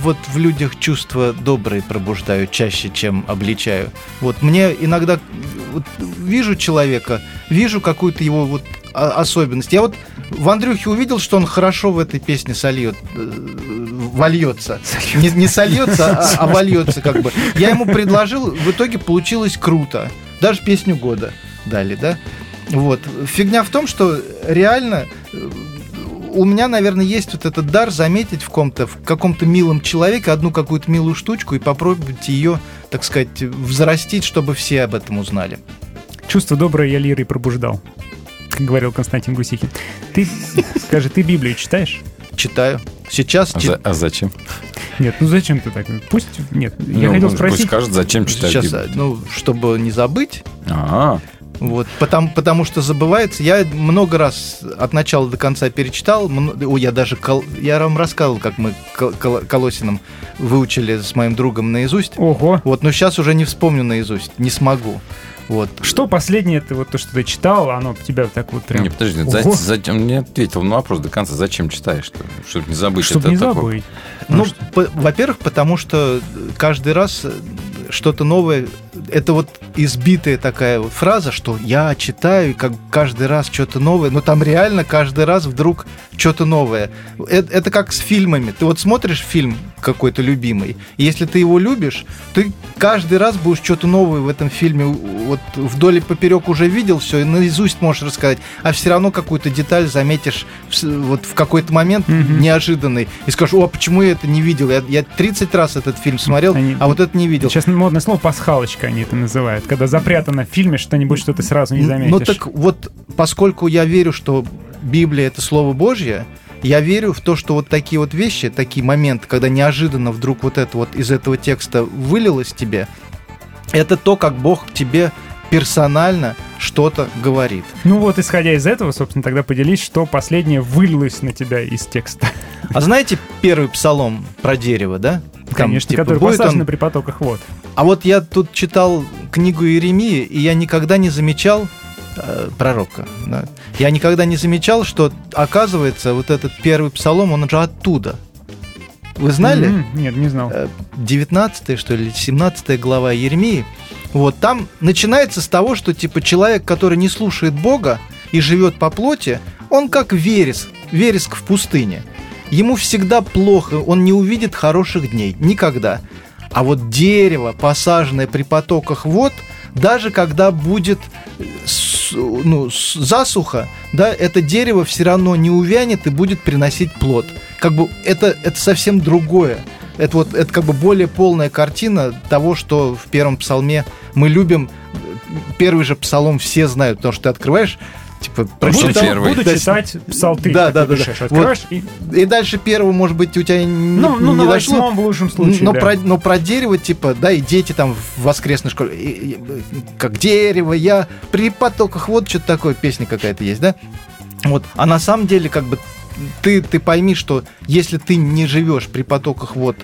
вот в людях чувства добрые пробуждаю чаще, чем обличаю. Вот мне иногда вот, вижу человека, вижу какую-то его вот особенность. Я вот в Андрюхе увидел, что он хорошо в этой песне сольет, э, вольется. Не, не сольется, а, а вольется как бы. Я ему предложил, в итоге получилось круто. Даже песню года дали, да? Вот. Фигня в том, что реально э, у меня, наверное, есть вот этот дар заметить в ком-то, в каком-то милом человеке одну какую-то милую штучку и попробовать ее, так сказать, взрастить, чтобы все об этом узнали. Чувство доброе я лирой пробуждал, как говорил Константин Гусихин. Ты, скажи, ты Библию читаешь? Читаю. Сейчас А, чит- за- а зачем? Нет, ну зачем ты так? Пусть, нет, я Ну, хотел пусть спросить. скажет, зачем читать Сейчас, Библию. ну, чтобы не забыть. А, Вот, потому, потому что забывается. Я много раз от начала до конца перечитал. Ой, я даже кол- я вам рассказывал, как мы кол- кол- Колосиным выучили с моим другом наизусть. Ого. Вот, но сейчас уже не вспомню наизусть, не смогу. Вот. Что последнее, ты вот то, что ты читал, оно тебя так вот прям... не, подожди, за- зачем, не ответил на вопрос до конца, зачем читаешь? Чтобы не забыть. Чтоб это не такое. забыть. Ну, по- во-первых, потому что каждый раз что-то новое. Это вот избитая такая вот фраза, что я читаю, как каждый раз что-то новое, но там реально каждый раз вдруг что-то новое. Это, это как с фильмами. Ты вот смотришь фильм какой-то любимый, и если ты его любишь, ты каждый раз будешь что-то новое в этом фильме вот вдоль и поперек уже видел все, и наизусть можешь рассказать, а все равно какую-то деталь заметишь вот в какой-то момент неожиданный и скажешь, о, почему я это не видел? Я, я 30 раз этот фильм смотрел, а вот это не видел. Сейчас модное слово пасхалочка они это называют, когда запрятано в фильме что-нибудь, что ты сразу не заметишь. Ну так вот, поскольку я верю, что Библия это Слово Божье, я верю в то, что вот такие вот вещи, такие моменты, когда неожиданно вдруг вот это вот из этого текста вылилось тебе, это то, как Бог тебе персонально что-то говорит. Ну вот, исходя из этого, собственно, тогда поделись, что последнее вылилось на тебя из текста. А знаете первый псалом про дерево, да? Там, Конечно, типа, который будет посажен он- при потоках вод. А вот я тут читал книгу Иеремии, и я никогда не замечал э, пророка. да. Я никогда не замечал, что оказывается вот этот первый псалом, он же оттуда. Вы знали? М, Нет, не знал. 19 что ли, 17 глава Еремии. Вот там начинается с того, что типа человек, который не слушает Бога и живет по плоти, он как вереск, вереск в пустыне. Ему всегда плохо, он не увидит хороших дней, никогда. А вот дерево, посаженное при потоках вод, даже когда будет ну, засуха, да, это дерево все равно не увянет и будет приносить плод. Как бы это, это совсем другое. Это вот это как бы более полная картина того, что в первом псалме мы любим. Первый же псалом все знают, потому что ты открываешь, типа, Буду, прочитал- буду читать псалты. да, да, да, пишешь. да. Открываешь Вот. и... И дальше первого, может быть, у тебя не, Ну, ну, не на дошло. восьмом в лучшем случае, Но, да. про, но про дерево, типа, да, и дети там в воскресной школе, и- и- как дерево, я при потоках, вот что-то такое, песня какая-то есть, да? Вот, а на самом деле, как бы, ты, ты пойми, что если ты не живешь при потоках вот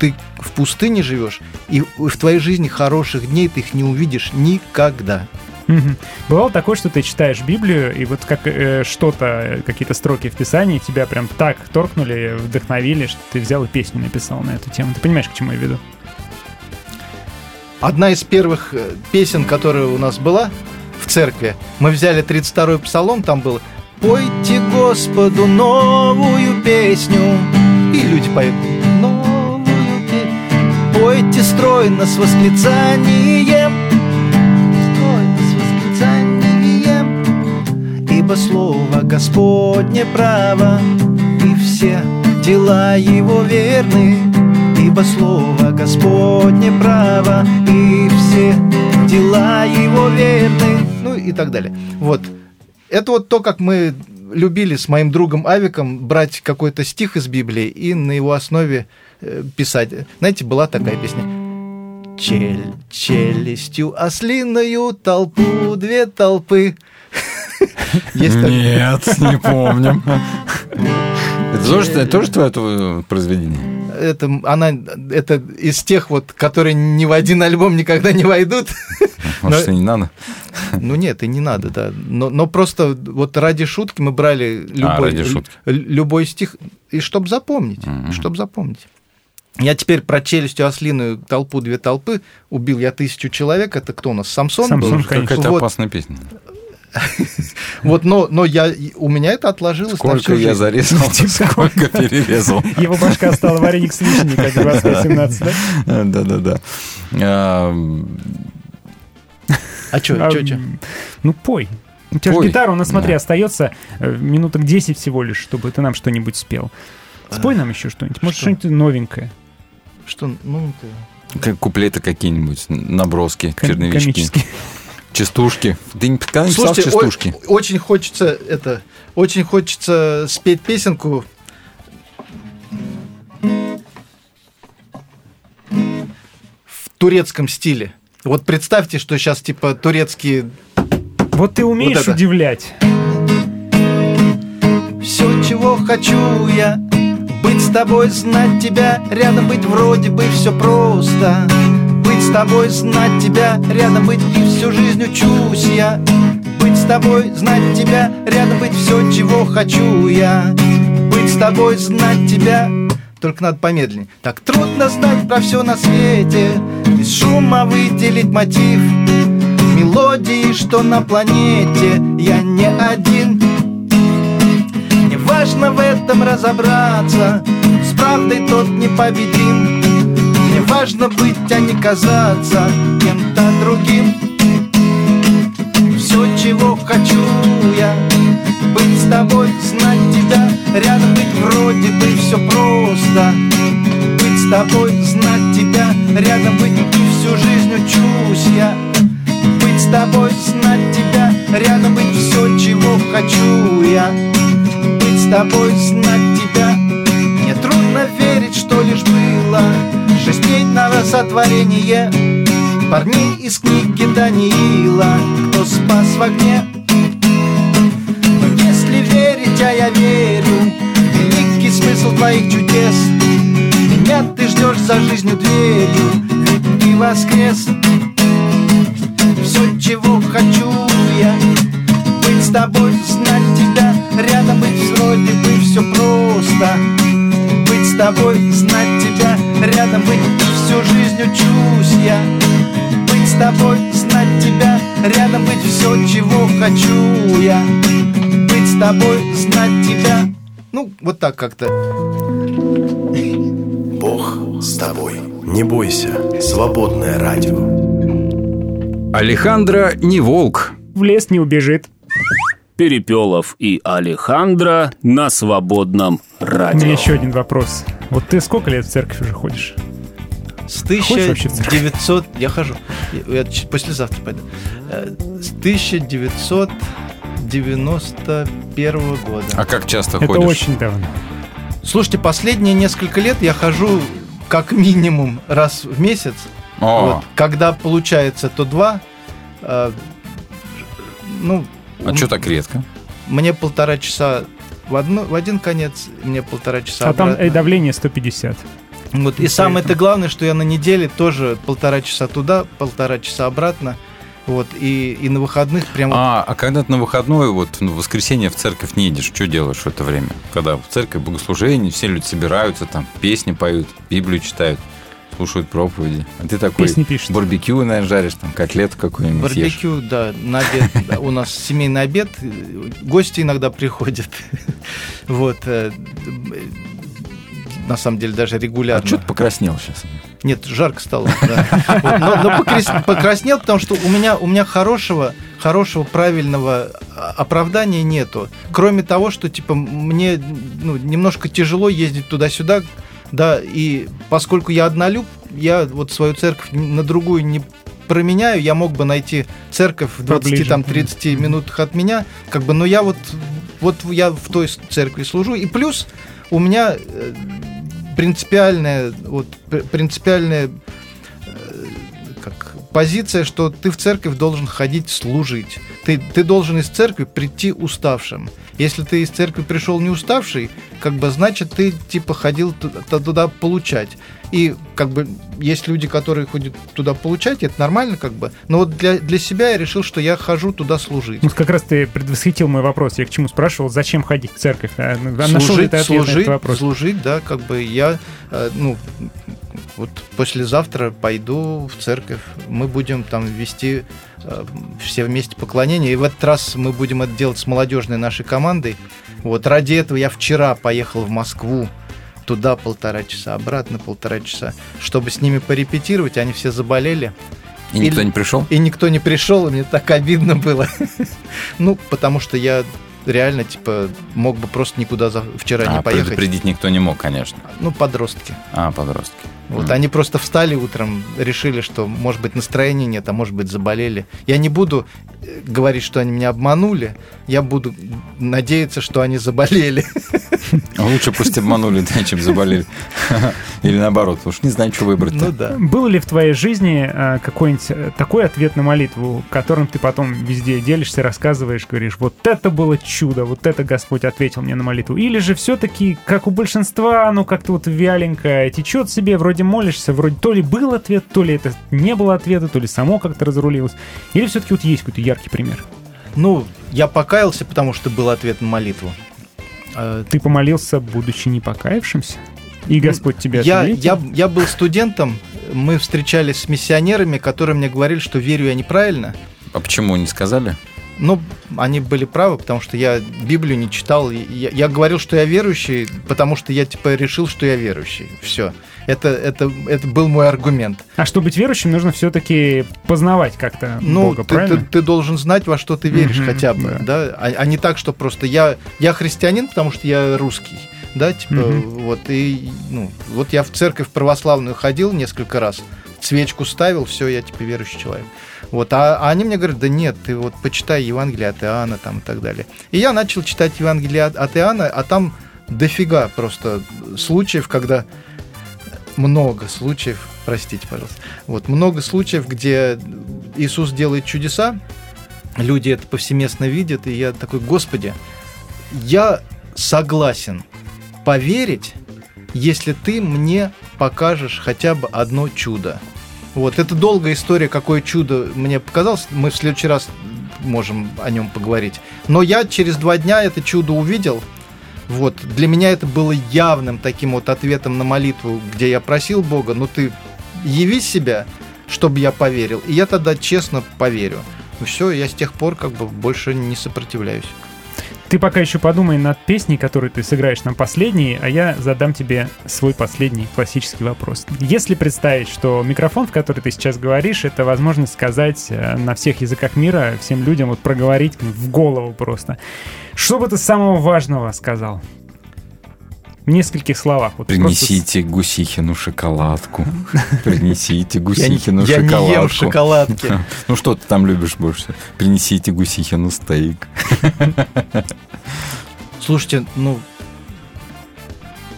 ты в пустыне живешь, и в твоей жизни хороших дней ты их не увидишь никогда. Бывало такое, что ты читаешь Библию, и вот как э, что-то, какие-то строки в Писании тебя прям так торкнули, вдохновили, что ты взял и песню написал на эту тему. Ты понимаешь, к чему я веду? Одна из первых э, песен, которая у нас была в церкви, мы взяли 32-й псалом, там было «Пойте Господу новую песню». И люди поют «Новую песню». «Пойте стройно с восклицанием». Ибо слово Господне право, и все дела его верны. Ибо слово Господне право, и все дела его верны. Ну и так далее. Вот. Это вот то, как мы любили с моим другом Авиком брать какой-то стих из Библии и на его основе э, писать. Знаете, была такая песня. Чель, челюстью ослиною толпу, две толпы. Нет, не помним. Это тоже, это тоже твое твое произведение? это, она, это из тех вот, которые ни в один альбом никогда не войдут. Может, и не надо? Ну нет, и не надо, да. Но, но просто вот ради шутки мы брали любой, ради шутки. любой стих, и чтобы запомнить, чтобы запомнить. Я теперь про челюстью ослиную толпу, две толпы, убил я тысячу человек. Это кто у нас? Самсон, Самсон, был? Какая-то Вот. опасная песня. Вот, но, но я, у меня это отложилось на Сколько всю я жизнь. зарезал, сколько перерезал. Его башка стала вареник с вишней, как 25-17, да? Да-да-да. А, А что, А, что, что? Ну, пой. У тебя же гитара, у нас, смотри, Да. остается э, минуток 10 всего лишь, чтобы ты нам что-нибудь спел. Спой нам еще что-нибудь. Может, что? что-нибудь новенькое. Что, ну, ты- Как куплеты какие-нибудь, наброски, Ком- черновички. комические. Частушки. Ты никогда не писал Слушайте, о- частушки? очень хочется это, очень хочется спеть песенку. В турецком стиле. Вот представьте, что сейчас типа турецкие Вот ты умеешь это. удивлять. Все, чего хочу я Быть с тобой, знать тебя Рядом быть вроде бы все просто Быть с тобой, знать тебя Рядом быть и всю жизнь учусь я. Быть с тобой, знать тебя Рядом быть все, чего хочу я. Быть с тобой, знать тебя. Только надо помедленнее. Так трудно знать про все на свете, из шума выделить мотив, мелодии, что на планете. Я не один. Не важно в этом разобраться С правдой тот непобедим Не важно быть, а не казаться Кем-то другим. Все, чего хочу я Быть с тобой, знать тебя Рядом быть вроде бы все просто. Быть с тобой, знать тебя Рядом быть и всю жизнь учусь я. Быть с тобой, знать тебя Рядом быть все, чего хочу я. Быть с тобой, знать тебя. Мне трудно верить, что лишь было На сотворение. Парней из книги Даниила. Кто спас в огне? Но если верить, а я верю Великий смысл твоих чудес. Меня ты ждешь за жизнью дверью Ведь ты воскрес. Все, чего хочу я быть с тобой, знать тебя Рядом быть вроде бы все просто. Быть с тобой, знать тебя Рядом быть всю жизнь учусь я Быть с тобой, знать тебя Рядом быть все, чего хочу я Быть с тобой, знать тебя Ну, вот так как-то Бог с тобой. Не бойся. Свободное радио. Алехандро не волк. В лес не убежит. Перепелов и Алехандро на свободном У меня радио. еще один вопрос. Вот ты сколько лет в церковь уже ходишь? С Ходишь вообще в церковь? 1900... Я хожу. Я послезавтра пойду. Э, С 1991 года. А как часто Это ходишь? очень давно. Слушайте, последние несколько лет я хожу как минимум раз в месяц. О. Вот. Когда получается, то два. Э, ну, А м- что так редко? Мне полтора часа в, одно, в один конец, мне полтора часа А там обратно. э, давление 150. Вот. И самое это главное, что я на неделе тоже полтора часа туда, полтора часа обратно. Вот. И, и на выходных прям А, а когда ты на выходной, вот в воскресенье в церковь не едешь, что делаешь в это время? Когда в церковь богослужение, все люди собираются, там песни поют, Библию читают, слушают проповеди. А ты такой Песни пишут. барбекю, наверное, жаришь, там котлету какую-нибудь ешь. барбекю, да, на обед. У нас семейный обед, гости иногда приходят. Вот. э, На самом деле даже А регулярно. что ты покраснел сейчас? Нет, жарко стало. Но, но покрас- покраснел, потому что у меня, у меня хорошего, хорошего, правильного а, оправдания нету. Кроме того, что типа мне ну, немножко тяжело ездить туда-сюда, да, и поскольку я однолюб, я вот свою церковь на другую не променяю, я мог бы найти церковь в 20 Поближе. там 30 минутах от меня, как бы, но я вот вот я в той церкви служу, и плюс у меня э, принципиальная вот пр- принципиальная э, как позиция, что ты в церковь должен ходить служить. Ты, ты должен из церкви прийти уставшим. Если ты из церкви пришел не уставший, как бы значит ты типа ходил туда, туда получать. И как бы есть люди, которые ходят туда получать, это нормально как бы. Но вот для, для себя я решил, что я хожу туда служить. Ну, как раз ты предвосхитил мой вопрос. Я к чему спрашивал, зачем ходить в церковь? А, ну, нашел ли служить, ты ответ на служить, этот вопрос? служить, да, как бы я, э, ну, вот послезавтра пойду в церковь, мы будем там вести все вместе поклонение. И в этот раз мы будем это делать с молодежной нашей командой. Вот ради этого я вчера поехал в Москву, туда полтора часа, обратно полтора часа, чтобы с ними порепетировать. Они все заболели. И никто не пришел? И никто не пришел, и мне так обидно было. Ну, потому что я реально, типа, мог бы просто никуда за- вчера не А, поехать. предупредить никто не мог, конечно. Ну, подростки. А, подростки. Вот М. они просто встали утром, решили, что, может быть, настроения нет, а может быть, заболели. Я не буду э, говорить, что они меня обманули, я буду надеяться, что они заболели. Лучше пусть обманули, да, чем заболели. Или наоборот, уж не знаю, что выбрать. Ну да. Был ли в твоей жизни э, какой-нибудь э, такой ответ на молитву, которым ты потом везде делишься, рассказываешь, говоришь, вот это было чудо, вот это Господь ответил мне на молитву? Или же все-таки, как у большинства, ну как-то вот вяленько течет себе, вроде молишься, вроде то ли был ответ, то ли это не было ответа, то ли само как-то разрулилось. Или все-таки вот есть какой-то яркий пример? Ну, я покаялся, потому что был ответ на молитву. Э, Ты помолился, будучи не покаявшимся? И Господь тебя я, ответил? я, я был студентом, мы встречались с миссионерами, которые мне говорили, что верю я неправильно. А почему не сказали? Ну, они были правы, потому что я Библию не читал. Я, я говорил, что я верующий, потому что я типа решил, что я верующий. Все. Это, это, это был мой аргумент. А чтобы быть верующим, нужно все-таки познавать как-то Ну, Бога, ты, ты, правильно? ты должен знать, во что ты веришь Мгм, хотя бы, да, А, а не так, что просто я, я христианин, потому что я русский, да, типа, Мгм. вот, и, ну, вот я в церковь православную ходил несколько раз, свечку ставил, все, я, типа, верующий человек. Вот, а, а они мне говорят, да нет, ты вот почитай Евангелие от Иоанна там и так далее. И я начал читать Евангелие от, от Иоанна, а там дофига просто случаев, когда много случаев, простите, пожалуйста, вот много случаев, где Иисус делает чудеса, люди это повсеместно видят, и я такой, Господи, я согласен поверить, если ты мне покажешь хотя бы одно чудо. Вот, это долгая история, какое чудо мне показалось. Мы в следующий раз можем о нем поговорить. Но я через два дня это чудо увидел. Вот, для меня это было явным таким вот ответом на молитву, где я просил Бога, ну ты яви себя, чтобы я поверил. И я тогда честно поверю. И все, я с тех пор как бы больше не сопротивляюсь. Ты пока еще подумай над песней, которую ты сыграешь нам последней, а я задам тебе свой последний классический вопрос. Если представить, что микрофон, в который ты сейчас говоришь, это возможность сказать э, на всех языках мира всем людям, вот проговорить в голову просто. Что бы ты самого важного сказал? В нескольких словах. Вот просто Принесите Гусихину шоколадку. Принесите Гусихину я не ем шоколадку. шоколадки. Ну что ты там любишь больше? Принесите Гусихину стейк. Слушайте, ну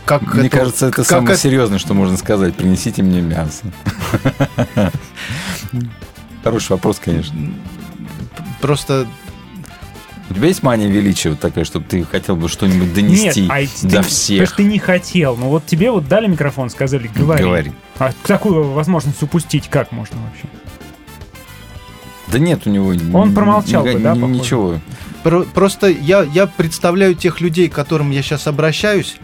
как Мне это- кажется, это как самое это- серьезное, что можно сказать. Принесите мне мясо. Хороший вопрос, конечно. Просто У тебя есть мания величия вот такая, чтобы ты хотел бы что-нибудь донести Нет, а ты- до Потому всех? что ты не хотел. Ну вот тебе вот дали микрофон, сказали, говори. Говори. А такую возможность упустить как можно вообще? Да нет у него... Он промолчал ни- бы, да, ни- похоже? Ничего. Про- Просто я, я представляю тех людей, к которым я сейчас обращаюсь,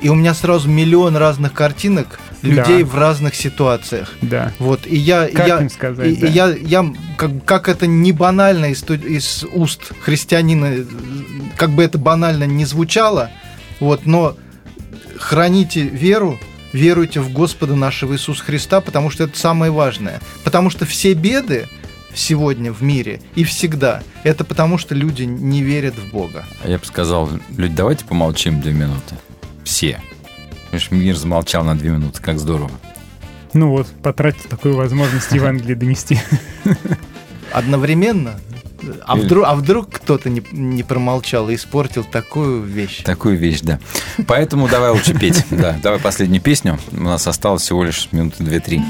и у меня сразу миллион разных картинок людей Да. в разных ситуациях. Да. Вот, и я, Как я, им сказать, и- и да? я, я как, как это не банально из, из уст христианина, как бы это банально не звучало, вот, но храните веру, веруйте в Господа нашего Иисуса Христа, потому что это самое важное. Потому что все беды сегодня в мире и всегда, это потому что люди не верят в Бога. А Я бы сказал, люди, давайте помолчим две минуты. Все. Понимаешь, мир замолчал на две минуты, как здорово. Ну вот, потратить такую возможность Евангелие донести. Одновременно? А вдруг, а вдруг кто-то не, не промолчал и испортил такую вещь? Такую вещь, да. Поэтому давай лучше петь. Да, давай последнюю песню. У нас осталось всего лишь минуты две-три.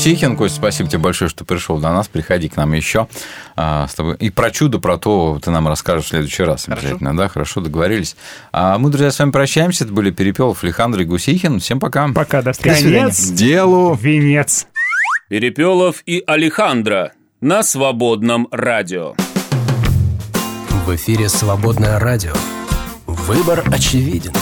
Гусихин. Костя, спасибо тебе большое, что пришел до нас. Приходи к нам еще. А, с тобой. И про чудо, про то ты нам расскажешь в следующий раз обязательно. Да, хорошо, договорились. А мы, друзья, с вами прощаемся. Это были Перепелов, Александр и Гусихин. Всем пока. Пока, до свидания. Конец делу. Венец. Перепелов и Алехандро на свободном радио. В эфире «Свободное радио». Выбор очевиден.